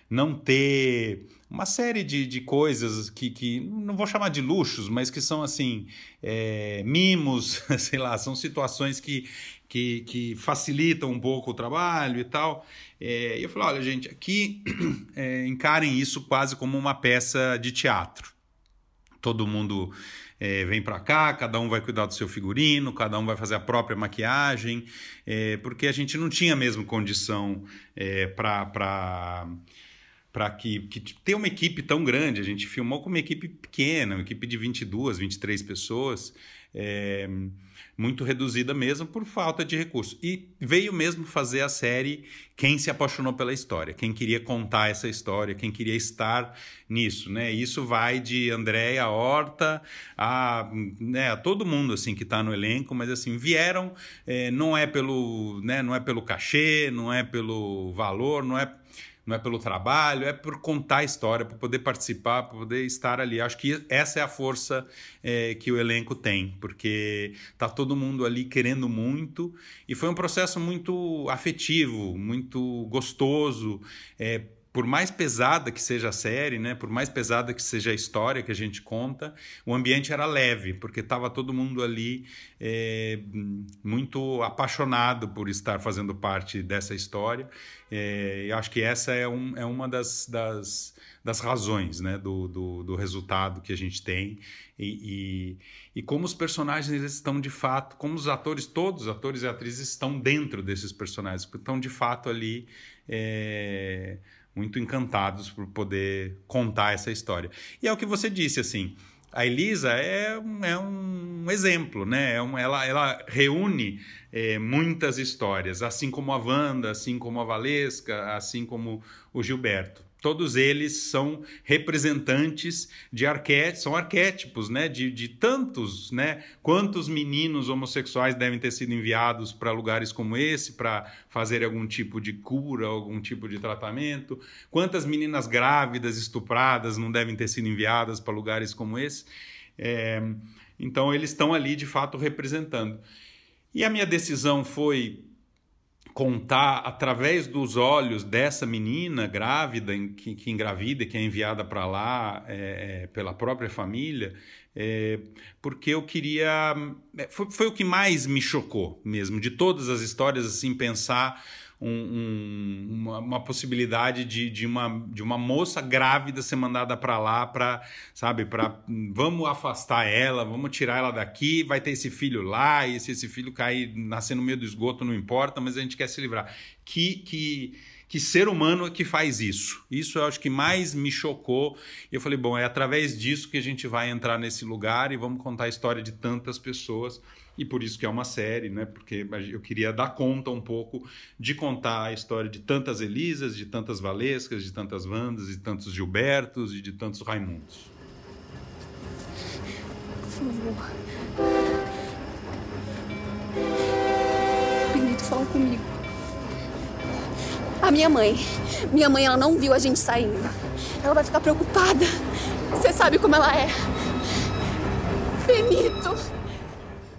não ter uma série de, de coisas que, que não vou chamar de luxos, mas que são assim é, mimos, sei lá, são situações que, que, que, facilitam um pouco o trabalho e tal. É, eu falei, olha gente, aqui é, encarem isso quase como uma peça de teatro. Todo mundo é, vem para cá, cada um vai cuidar do seu figurino, cada um vai fazer a própria maquiagem, é, porque a gente não tinha mesmo condição é, para para que, que ter uma equipe tão grande. A gente filmou com uma equipe pequena, uma equipe de 22, 23 pessoas, é, muito reduzida mesmo por falta de recursos. E veio mesmo fazer a série quem se apaixonou pela história, quem queria contar essa história, quem queria estar nisso, né? Isso vai de Andréia Horta a, né, a todo mundo assim que está no elenco, mas assim vieram é, não é pelo, né, não é pelo cachê, não é pelo valor, não é não é pelo trabalho, é por contar a história, por poder participar, por poder estar ali. Acho que essa é a força é, que o elenco tem, porque tá todo mundo ali querendo muito e foi um processo muito afetivo, muito gostoso. É, por mais pesada que seja a série, né, por mais pesada que seja a história que a gente conta, o ambiente era leve, porque estava todo mundo ali é, muito apaixonado por estar fazendo parte dessa história. É, acho que essa é, um, é uma das, das, das razões né, do, do, do, resultado que a gente tem. E, e, e, como os personagens estão de fato, como os atores, todos os atores e atrizes estão dentro desses personagens, estão de fato ali. É, muito encantados por poder contar essa história. E é o que você disse, assim, A Elisa é, um- é um exemplo, né? É um- ela, ela reúne é, muitas histórias, assim como a Wanda, assim como a Valesca, assim como o Gilberto. Todos eles são representantes de arquétipos, são arquétipos, né? De, de tantos, né? Quantos meninos homossexuais devem ter sido enviados para lugares como esse para fazer algum tipo de cura, algum tipo de tratamento? Quantas meninas grávidas, estupradas, não devem ter sido enviadas para lugares como esse? É, então, eles estão ali de fato representando. E a minha decisão foi contar através dos olhos dessa menina grávida que, que engravida, que é enviada para lá é, é, pela própria família, é, porque eu queria. é, Foi, foi o que mais me chocou mesmo, de todas as histórias, assim, pensar um- um- uma, uma possibilidade de, de, uma, de uma moça grávida ser mandada para lá para, sabe, para vamos afastar ela, vamos tirar ela daqui, vai ter esse filho lá, e se esse filho cair, nascer no meio do esgoto, não importa, mas a gente quer se livrar. Que, que, que ser humano é que faz isso? Isso eu acho que mais me chocou. E eu falei, bom, é através disso que a gente vai entrar nesse lugar e vamos contar a história de tantas pessoas. E por isso que é uma série, né? Porque eu queria dar conta um pouco de contar a história de tantas Elisas, de tantas Valescas, de tantas Wandas, de tantos Gilbertos e de tantos Raimundos. Por favor. Benito, fala comigo. A minha mãe. Minha mãe, ela não viu a gente saindo. Ela vai ficar preocupada. Você sabe como ela é. Benito.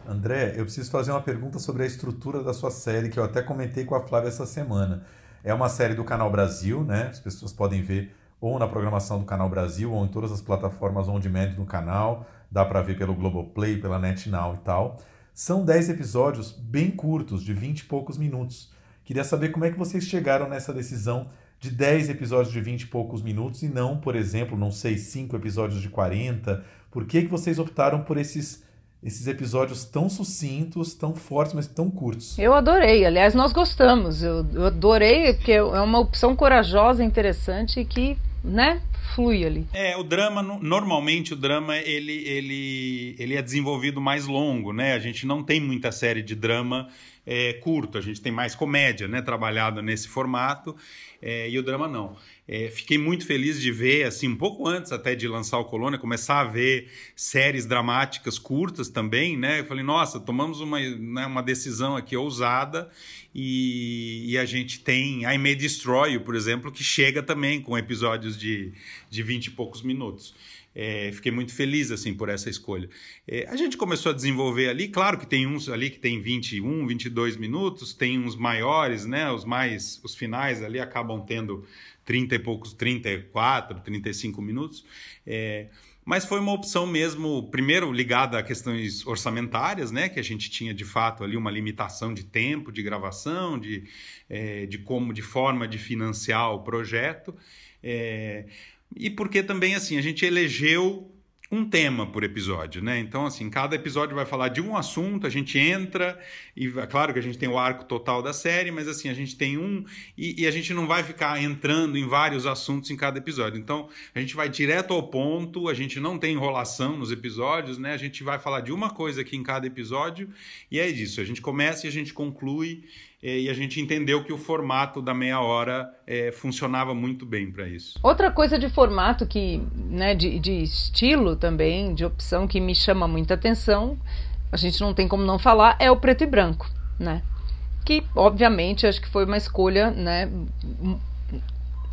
André, eu preciso fazer uma pergunta sobre a estrutura da sua série, que eu até comentei com a Flávia essa semana. É uma série do Canal Brasil, né? As pessoas podem ver ou na programação do Canal Brasil, ou em todas as plataformas on demand do canal. Dá para ver pelo Globoplay, pela NetNow e tal. São 10 episódios bem curtos, de 20 e poucos minutos. Queria saber como é que vocês chegaram nessa decisão de 10 episódios de 20 e poucos minutos e não, por exemplo, não sei, 5 episódios de 40. Por que, que vocês optaram por esses esses episódios tão sucintos, tão fortes, mas tão curtos. Eu adorei, aliás, nós gostamos. Eu, eu adorei, porque é uma opção corajosa, interessante e que, né, flui ali. É, o drama, no- normalmente o drama ele, ele, ele é desenvolvido mais longo, né? A gente não tem muita série de drama é, curto, a gente tem mais comédia, né? Trabalhada nesse formato, é, e o drama não. É, fiquei muito feliz de ver, assim, um pouco antes até de lançar o Colônia, começar a ver séries dramáticas curtas também, né? Eu falei, nossa, tomamos uma, né, uma decisão aqui ousada e, e a gente tem I May Destroy por exemplo, que chega também com episódios de, de 20 e poucos minutos. É, fiquei muito feliz assim por essa escolha. É, a gente começou a desenvolver ali, claro que tem uns ali que tem 21, 22 minutos, tem uns maiores, né? Os mais, os finais ali acabam tendo 30 e poucos, 34, 35 minutos. É, mas foi uma opção mesmo, primeiro ligada a questões orçamentárias, né? Que a gente tinha de fato ali uma limitação de tempo de gravação, de, é, de como, de forma de financiar o projeto. É, e porque também assim a gente elegeu um tema por episódio, né? Então, assim, cada episódio vai falar de um assunto, a gente entra, e é claro que a gente tem o arco total da série, mas assim, a gente tem um, e, e a gente não vai ficar entrando em vários assuntos em cada episódio. Então, a gente vai direto ao ponto, a gente não tem enrolação nos episódios, né? A gente vai falar de uma coisa aqui em cada episódio, e é isso. A gente começa e a gente conclui, e a gente entendeu que o formato da meia hora eh, funcionava muito bem para isso. Outra coisa de formato que, né, de, de estilo também, de opção que me chama muita atenção, a gente não tem como não falar, é o preto e branco, né? Que, obviamente, acho que foi uma escolha, né?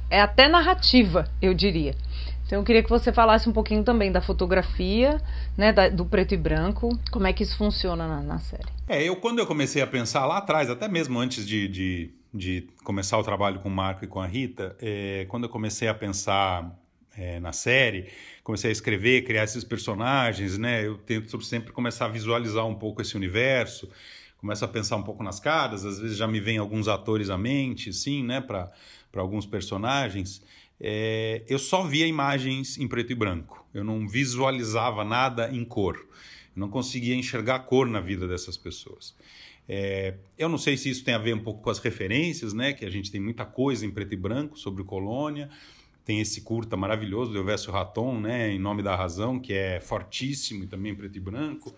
É até narrativa, eu diria. Então eu queria que você falasse um pouquinho também da fotografia, né, da, do preto e branco, como é que isso funciona na, na série. É, eu quando eu comecei a pensar lá atrás, até mesmo antes de, de, de começar o trabalho com o Marco e com a Rita, é, quando eu comecei a pensar é, na série, comecei a escrever, criar esses personagens, né? Eu tento sempre começar a visualizar um pouco esse universo, começo a pensar um pouco nas caras, às vezes já me vem alguns atores à mente, sim, né, para alguns personagens. É, eu só via imagens em preto e branco. Eu não visualizava nada em cor. Eu não conseguia enxergar cor na vida dessas pessoas. É, eu não sei se isso tem a ver um pouco com as referências, né? Que a gente tem muita coisa em preto e branco sobre colônia. tem esse curta maravilhoso do Elvésio Raton, né, Em Nome da Razão, que é fortíssimo e também preto e branco.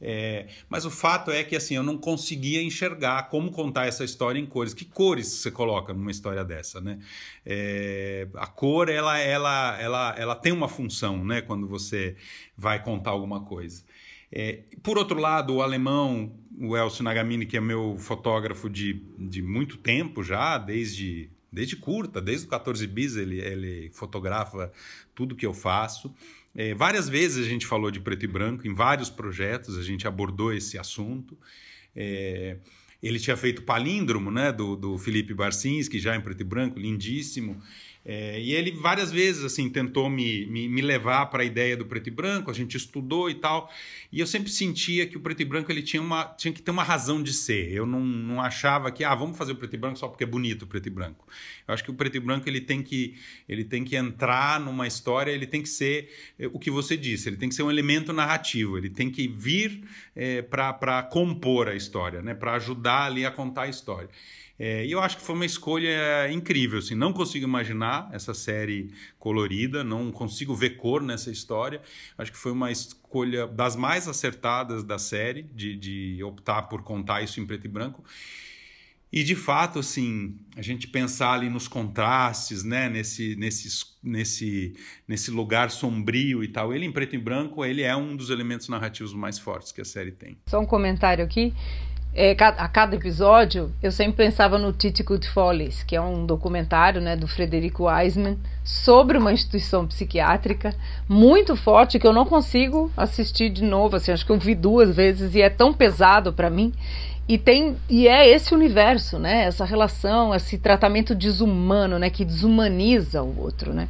É, mas o fato é que assim eu não conseguia enxergar como contar essa história em cores. Que cores você coloca numa história dessa, né? É, a cor ela, ela, ela, ela tem uma função, né? Quando você vai contar alguma coisa. É, por outro lado, o alemão, o Elcio Nagamini, que é meu fotógrafo de, de muito tempo já, desde desde curta, desde o 14 bis ele, ele fotografa tudo que eu faço. É, várias vezes a gente falou de preto e branco, em vários projetos a gente abordou esse assunto. É, ele tinha feito Palíndromo, né, do, do Felipe Barcinski, já em preto e branco, lindíssimo. É, e ele várias vezes assim tentou me, me, me levar para a ideia do preto e branco, a gente estudou e tal, e eu sempre sentia que o preto e branco ele tinha, uma, tinha que ter uma razão de ser. Eu não, não achava que ah, vamos fazer o preto e branco só porque é bonito o preto e branco. Eu acho que o preto e branco ele tem que, ele tem que entrar numa história, ele tem que ser é, o que você disse, ele tem que ser um elemento narrativo, ele tem que vir é, para compor a história, né, para ajudar ali a contar a história. É, e eu acho que foi uma escolha incrível. Assim, não consigo imaginar essa série colorida, não consigo ver cor nessa história. Acho que foi uma escolha das mais acertadas da série, de, de optar por contar isso em preto e branco. E de fato, assim, a gente pensar ali nos contrastes, né, nesse, nesse, nesse, nesse lugar sombrio e tal. Ele em preto e branco, ele é um dos elementos narrativos mais fortes que a série tem. Só um comentário aqui é, a cada episódio, eu sempre pensava no Titicut Follies, que é um documentário né, do Frederico Wiseman sobre uma instituição psiquiátrica muito forte que eu não consigo assistir de novo. Assim, acho que eu vi duas vezes e é tão pesado para mim. E tem e é esse universo, né? Essa relação, esse tratamento desumano, né? Que desumaniza o outro, né?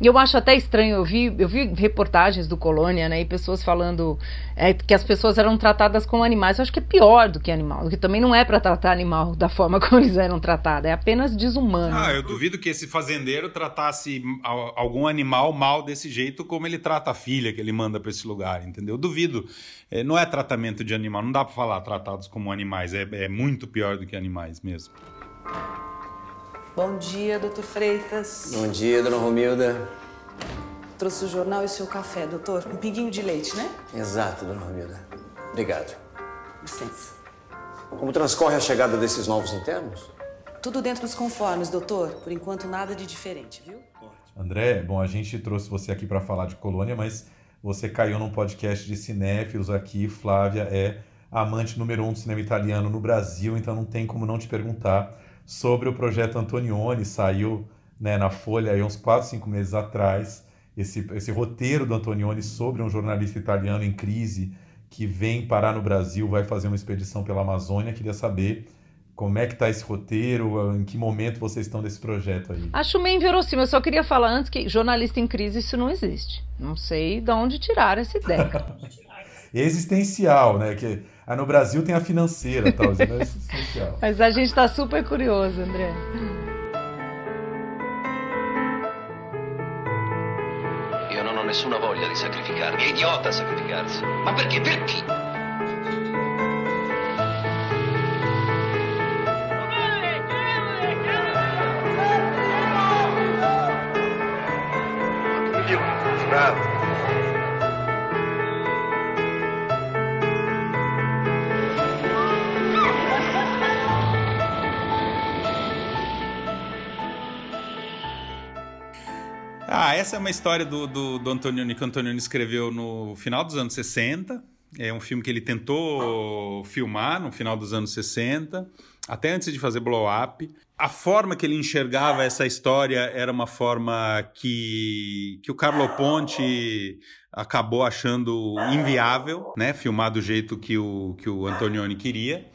E eu acho até estranho, eu vi, eu vi reportagens do Colônia, né, e pessoas falando é, que as pessoas eram tratadas como animais. Eu acho que é pior do que animal, que também não é para tratar animal da forma como eles eram tratados, é apenas desumano. Ah, eu duvido que esse fazendeiro tratasse algum animal mal desse jeito como ele trata a filha que ele manda para esse lugar, entendeu? Eu duvido. É, não é tratamento de animal, não dá para falar tratados como animais, é, é muito pior do que animais mesmo. Bom dia, doutor Freitas. Bom dia, dona Romilda. Trouxe o jornal e o seu café, doutor. Um pinguinho de leite, né? Exato, dona Romilda. Obrigado. Licença. Como transcorre a chegada desses novos internos? Tudo dentro dos conformes, doutor. Por enquanto, nada de diferente, viu? André, bom, a gente trouxe você aqui para falar de colônia, mas você caiu num podcast de cinéfilos aqui. Flávia é amante número um do cinema italiano no Brasil, então não tem como não te perguntar sobre o projeto Antonioni, saiu né, na Folha aí uns 4, 5 meses atrás, esse, esse roteiro do Antonioni sobre um jornalista italiano em crise que vem parar no Brasil, vai fazer uma expedição pela Amazônia. Queria saber como é que está esse roteiro, em que momento vocês estão desse projeto aí. Acho meio inverossímil, eu só queria falar antes que jornalista em crise isso não existe. Não sei de onde tiraram essa ideia. existencial, né? Que ah, no Brasil tem a financeira, tal, mas é existencial. Mas a gente está super curioso, André. Io non ho nessuna voglia di sacrificarmi, è idiota sacrificarsi. Ma perché? Perché? Bravo. Essa é uma história do, do, do Antonioni que o Antonioni escreveu no final dos anos 60. É um filme que ele tentou filmar no final dos anos 60, até antes de fazer Blow Up. A forma que ele enxergava essa história era uma forma que, que o Carlo Ponte acabou achando inviável, né? Filmar do jeito que o, que o Antonioni queria.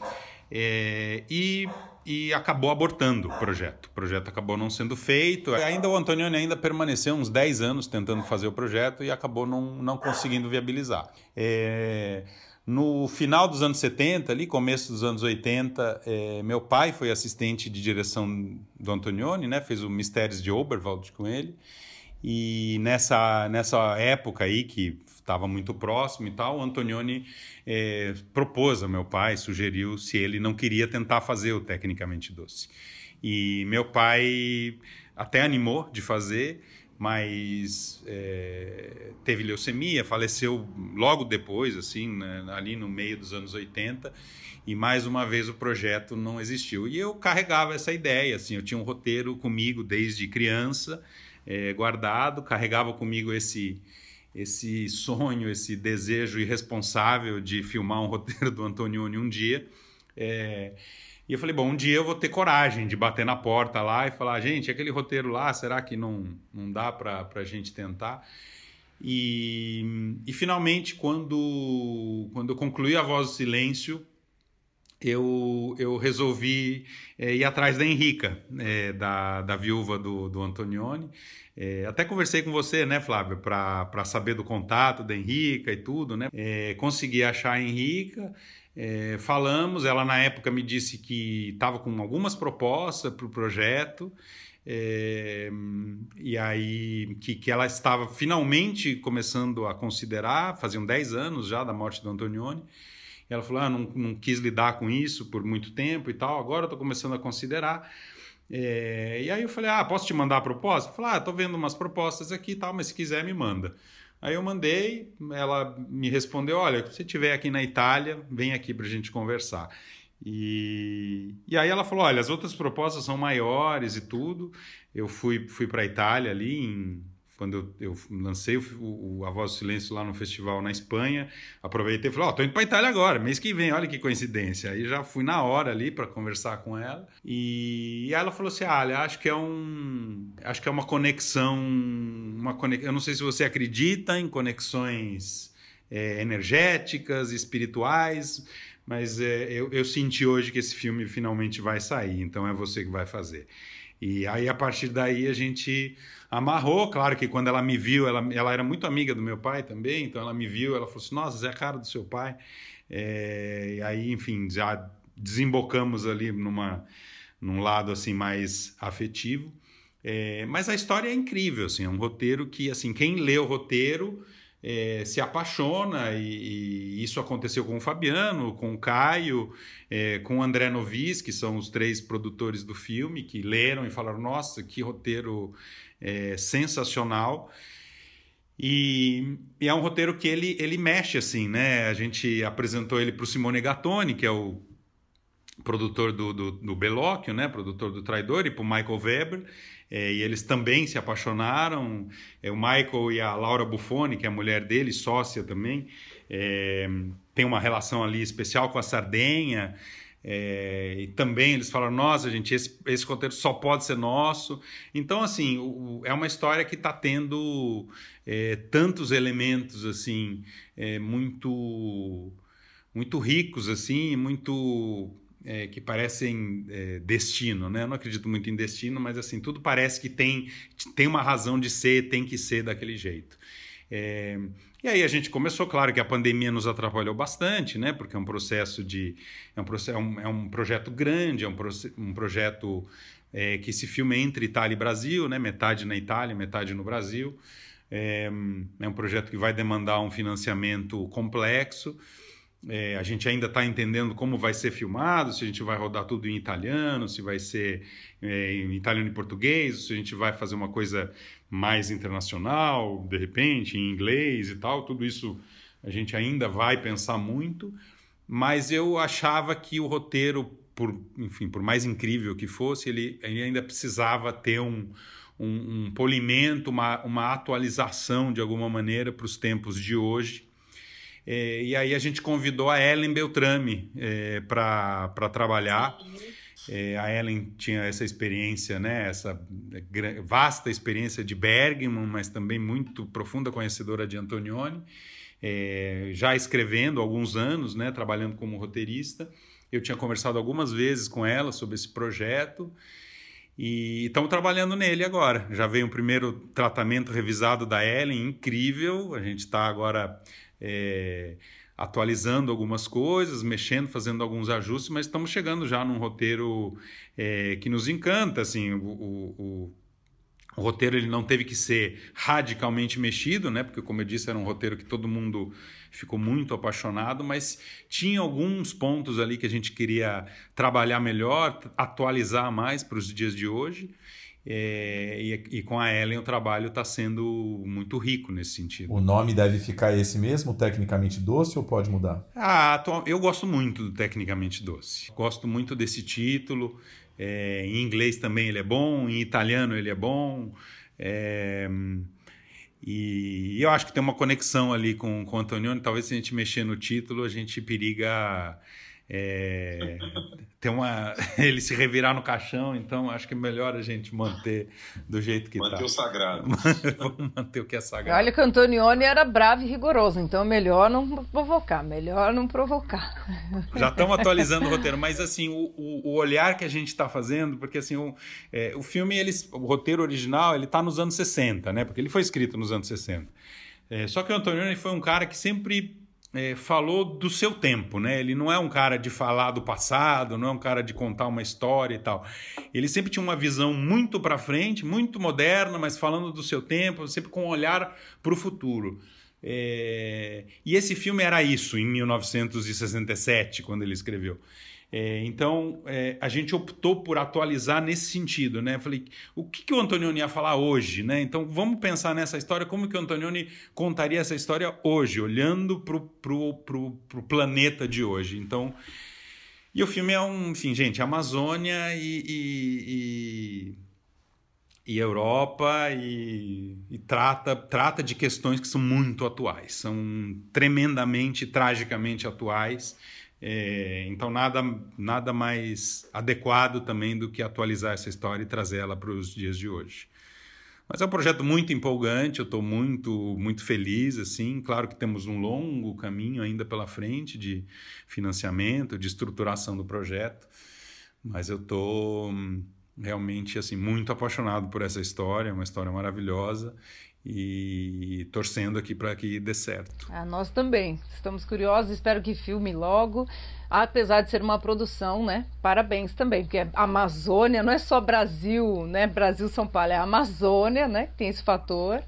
É, e e acabou abortando o projeto. O projeto acabou não sendo feito. Ainda o Antonioni ainda permaneceu uns 10 anos tentando fazer o projeto e acabou não, não conseguindo viabilizar. É, no final dos anos 70, ali, começo dos anos 80, é, meu pai foi assistente de direção do Antonioni, né? fez o Mistérios de Oberwald com ele. E nessa, nessa época aí, que estava muito próximo e tal, o Antonioni é, propôs ao meu pai, sugeriu se ele não queria tentar fazer o Tecnicamente Doce. E meu pai até animou de fazer, mas é, teve leucemia, faleceu logo depois, assim, né, ali no meio dos anos 80, e mais uma vez o projeto não existiu. E eu carregava essa ideia, assim, eu tinha um roteiro comigo desde criança, é, guardado, carregava comigo esse esse sonho, esse desejo irresponsável de filmar um roteiro do Antonioni um dia. É, e eu falei, bom, um dia eu vou ter coragem de bater na porta lá e falar, gente, aquele roteiro lá, será que não, não dá para a gente tentar? E, e finalmente, quando, quando eu concluí A Voz do Silêncio, eu, eu resolvi é, ir atrás da Henrica, é, da, da viúva do, do Antonioni. É, até conversei com você, né, Flávio, para saber do contato da Henrica e tudo, né? consegui achar a Henrica. Falamos, ela na época me disse que estava com algumas propostas para o projeto, é, e aí que, que ela estava finalmente começando a considerar, faziam 10 anos já da morte do Antonioni, e ela falou, ah, não, não quis lidar com isso por muito tempo e tal, agora estou começando a considerar, é, e aí eu falei, ah, posso te mandar a proposta? Falei, ah, estou vendo umas propostas aqui e tal, mas se quiser me manda. Aí eu mandei, ela me respondeu: olha, se estiver aqui na Itália, vem aqui para a gente conversar. E, e aí ela falou: olha, as outras propostas são maiores e tudo. Eu fui, fui para a Itália ali em quando eu, eu lancei o, o, A Voz do Silêncio lá no festival na Espanha, aproveitei e falei, ó, oh, tô indo para Itália agora, mês que vem, olha que coincidência. Aí já fui na hora ali para conversar com ela. E, e ela falou assim: ah, acho que é um. Acho que é uma conexão. Uma conex... Eu não sei se você acredita em conexões é, energéticas, espirituais, mas é, eu, eu senti hoje que esse filme finalmente vai sair, então é você que vai fazer. E aí, a partir daí, a gente amarrou. Claro que quando ela me viu, ela, ela era muito amiga do meu pai também, então ela me viu, ela falou assim: Nossa, é a cara do seu pai. É, e aí, enfim, já desembocamos ali numa, num lado assim mais afetivo. É, mas a história é incrível, assim, é um roteiro que, assim, quem lê o roteiro é, se apaixona, e, e, isso aconteceu com o Fabiano, com o Caio, é, com o André Novis, que são os três produtores do filme, que leram e falaram: nossa, que roteiro é, sensacional. E, e, é um roteiro que ele, ele mexe assim, né? A gente apresentou ele para o Simone Gattoni, que é o produtor do, do, do Belóquio, né? Produtor do Traidor, e para o Michael Weber. É, e eles também se apaixonaram. É, o Michael e a Laura Buffoni, que é a mulher dele, sócia também, é, tem uma relação ali especial com a Sardenha. É, e também eles falaram: nossa, gente, esse, esse roteiro só pode ser nosso. Então, assim, o, é uma história que está tendo é, tantos elementos assim é, muito muito ricos assim, muito é, que parecem é, destino, né? Eu não acredito muito em destino, mas assim tudo parece que tem tem uma razão de ser, tem que ser daquele jeito. É, e aí a gente começou, claro que a pandemia nos atrapalhou bastante, né? Porque é um processo de é um, processo, é um, é um projeto grande, é um, um projeto é, que se filma entre Itália e Brasil, né? Metade na Itália, metade no Brasil. É, é um projeto que vai demandar um financiamento complexo. É, a gente ainda está entendendo como vai ser filmado, se a gente vai rodar tudo em italiano, se vai ser é, em italiano e português, se a gente vai fazer uma coisa mais internacional, de repente, em inglês e tal. Tudo isso a gente ainda vai pensar muito, mas eu achava que o roteiro, por, enfim, por mais incrível que fosse, ele, ele ainda precisava ter um, um, um polimento, uma, uma atualização de alguma maneira para os tempos de hoje é, e aí a gente convidou a Ellen Beltrame é, para trabalhar. É, a Ellen tinha essa experiência, né, essa vasta experiência de Bergman, mas também muito profunda conhecedora de Antonioni, é, já escrevendo há alguns anos, né, trabalhando como roteirista. Eu tinha conversado algumas vezes com ela sobre esse projeto e estamos trabalhando nele agora. Já veio um primeiro tratamento revisado da Ellen, incrível. A gente está agora é, atualizando algumas coisas, mexendo, fazendo alguns ajustes, mas estamos chegando já num roteiro é, que nos encanta, assim, o, o, O roteiro ele não teve que ser radicalmente mexido, né? Porque como eu disse, era um roteiro que todo mundo ficou muito apaixonado, mas tinha alguns pontos ali que a gente queria trabalhar melhor, atualizar mais para os dias de hoje. É, e, e, com a Ellen o trabalho está sendo muito rico nesse sentido. O nome deve ficar esse mesmo, Tecnicamente Doce, ou pode mudar? Ah, eu gosto muito do Tecnicamente Doce. Gosto muito desse título. É, em inglês também ele é bom, em italiano ele é bom. É, e eu acho que tem uma conexão ali com, com o Antonioni. Talvez se a gente mexer no título, a gente periga é, tem uma, ele se revirar no caixão, então acho que é melhor a gente manter do jeito que está. Manter tá. o sagrado. Vamos manter o que é sagrado. Olha que o Antonioni era bravo e rigoroso, então é melhor não provocar, melhor não provocar. Já estamos atualizando o roteiro, mas assim, o, o, o olhar que a gente está fazendo, porque assim, o, é, o filme, eles, o roteiro original, ele está nos anos 60, né? Porque ele foi escrito nos anos 60. É, só que o Antonioni foi um cara que sempre é, falou do seu tempo, né? Ele não é um cara de falar do passado, não é um cara de contar uma história e tal. Ele sempre tinha uma visão muito para frente, muito moderna, mas falando do seu tempo, sempre com um olhar para o futuro. É... E esse filme era isso em 1967, quando ele escreveu. É, então, é, a gente optou por atualizar nesse sentido, né? Falei, o que, que o Antonioni ia falar hoje, né? Então, vamos pensar nessa história, como que o Antonioni contaria essa história hoje, olhando para o planeta de hoje. Então, e o filme é um, enfim, gente, Amazônia e, e, e, e Europa e, e, trata, trata de questões que são muito atuais, são tremendamente, tragicamente atuais. É, então, nada, nada mais adequado também do que atualizar essa história e trazer ela para os dias de hoje. Mas é um projeto muito empolgante, eu estou muito, muito feliz. assim. Claro que temos um longo caminho ainda pela frente de financiamento, de estruturação do projeto, mas eu estou hum, realmente assim muito apaixonado por essa história, uma história maravilhosa e torcendo aqui para que dê certo. Ah, nós também. Estamos curiosos, espero que filme logo. Apesar de ser uma produção, né? Parabéns também, porque a Amazônia não é só Brasil, né? Brasil São Paulo, é a Amazônia, né? Tem esse fator.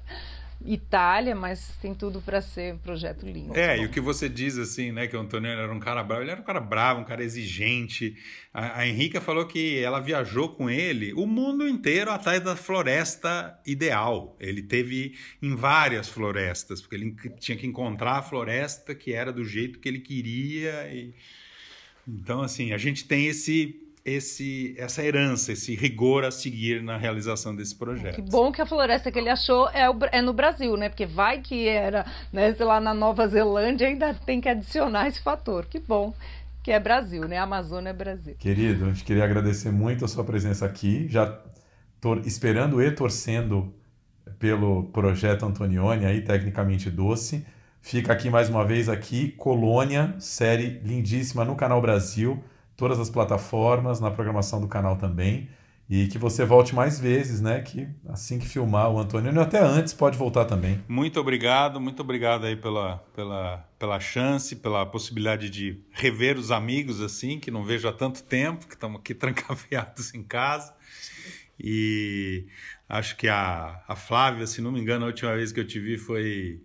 Itália, mas tem tudo para ser um projeto lindo. É, e o que você diz assim, né, que o Antônio era um cara bravo, ele era um cara bravo, um cara exigente. A, a Henrica falou que ela viajou com ele o mundo inteiro atrás da floresta ideal. Ele teve em várias florestas, porque ele tinha que encontrar a floresta que era do jeito que ele queria e então assim, a gente tem esse esse, essa herança, esse rigor a seguir na realização desse projeto. Que bom que a floresta que ele achou é, o, é no Brasil, né? Porque vai que era, né, sei lá, na Nova Zelândia ainda tem que adicionar esse fator. Que bom que é Brasil, né? A Amazônia é Brasil. Querido, a gente queria agradecer muito a sua presença aqui, já esperando e torcendo pelo projeto Antonioni aí, tecnicamente doce. Fica aqui mais uma vez aqui, Colônia, série lindíssima no Canal Brasil todas as plataformas, na programação do canal também. E que você volte mais vezes, né? Que assim que filmar o Antônio, até antes, pode voltar também. Muito obrigado, muito obrigado aí pela, pela, pela chance, pela possibilidade de rever os amigos assim, que não vejo há tanto tempo, que estamos aqui trancafiados em casa. E acho que a, a Flávia, se não me engano, a última vez que eu te vi foi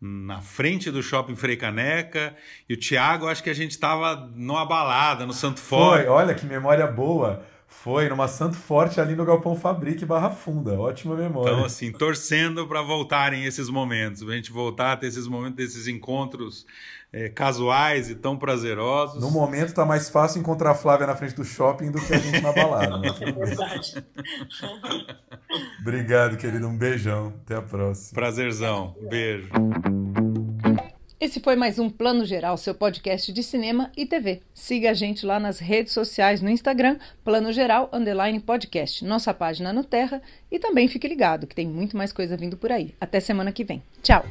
na frente do shopping Frei Caneca. E o Thiago, acho que a gente estava numa balada, no Santo Forte. Foi, olha que memória boa. Foi numa Santo Forte ali no Galpão Fabrique Barra Funda. Ótima memória. Então, assim, torcendo para voltarem esses momentos, para a gente voltar a ter esses momentos, desses encontros é, casuais e tão prazerosos. No momento tá mais fácil encontrar a Flávia na frente do shopping do que a gente na balada. Né? Verdade. Obrigado, querido. Um beijão. Até a próxima. Prazerzão. Beijo. Esse foi mais um Plano Geral, seu podcast de cinema e TV. Siga a gente lá nas redes sociais no Instagram, Plano Geral Underline Podcast, nossa página no Terra e também fique ligado que tem muito mais coisa vindo por aí. Até semana que vem. Tchau!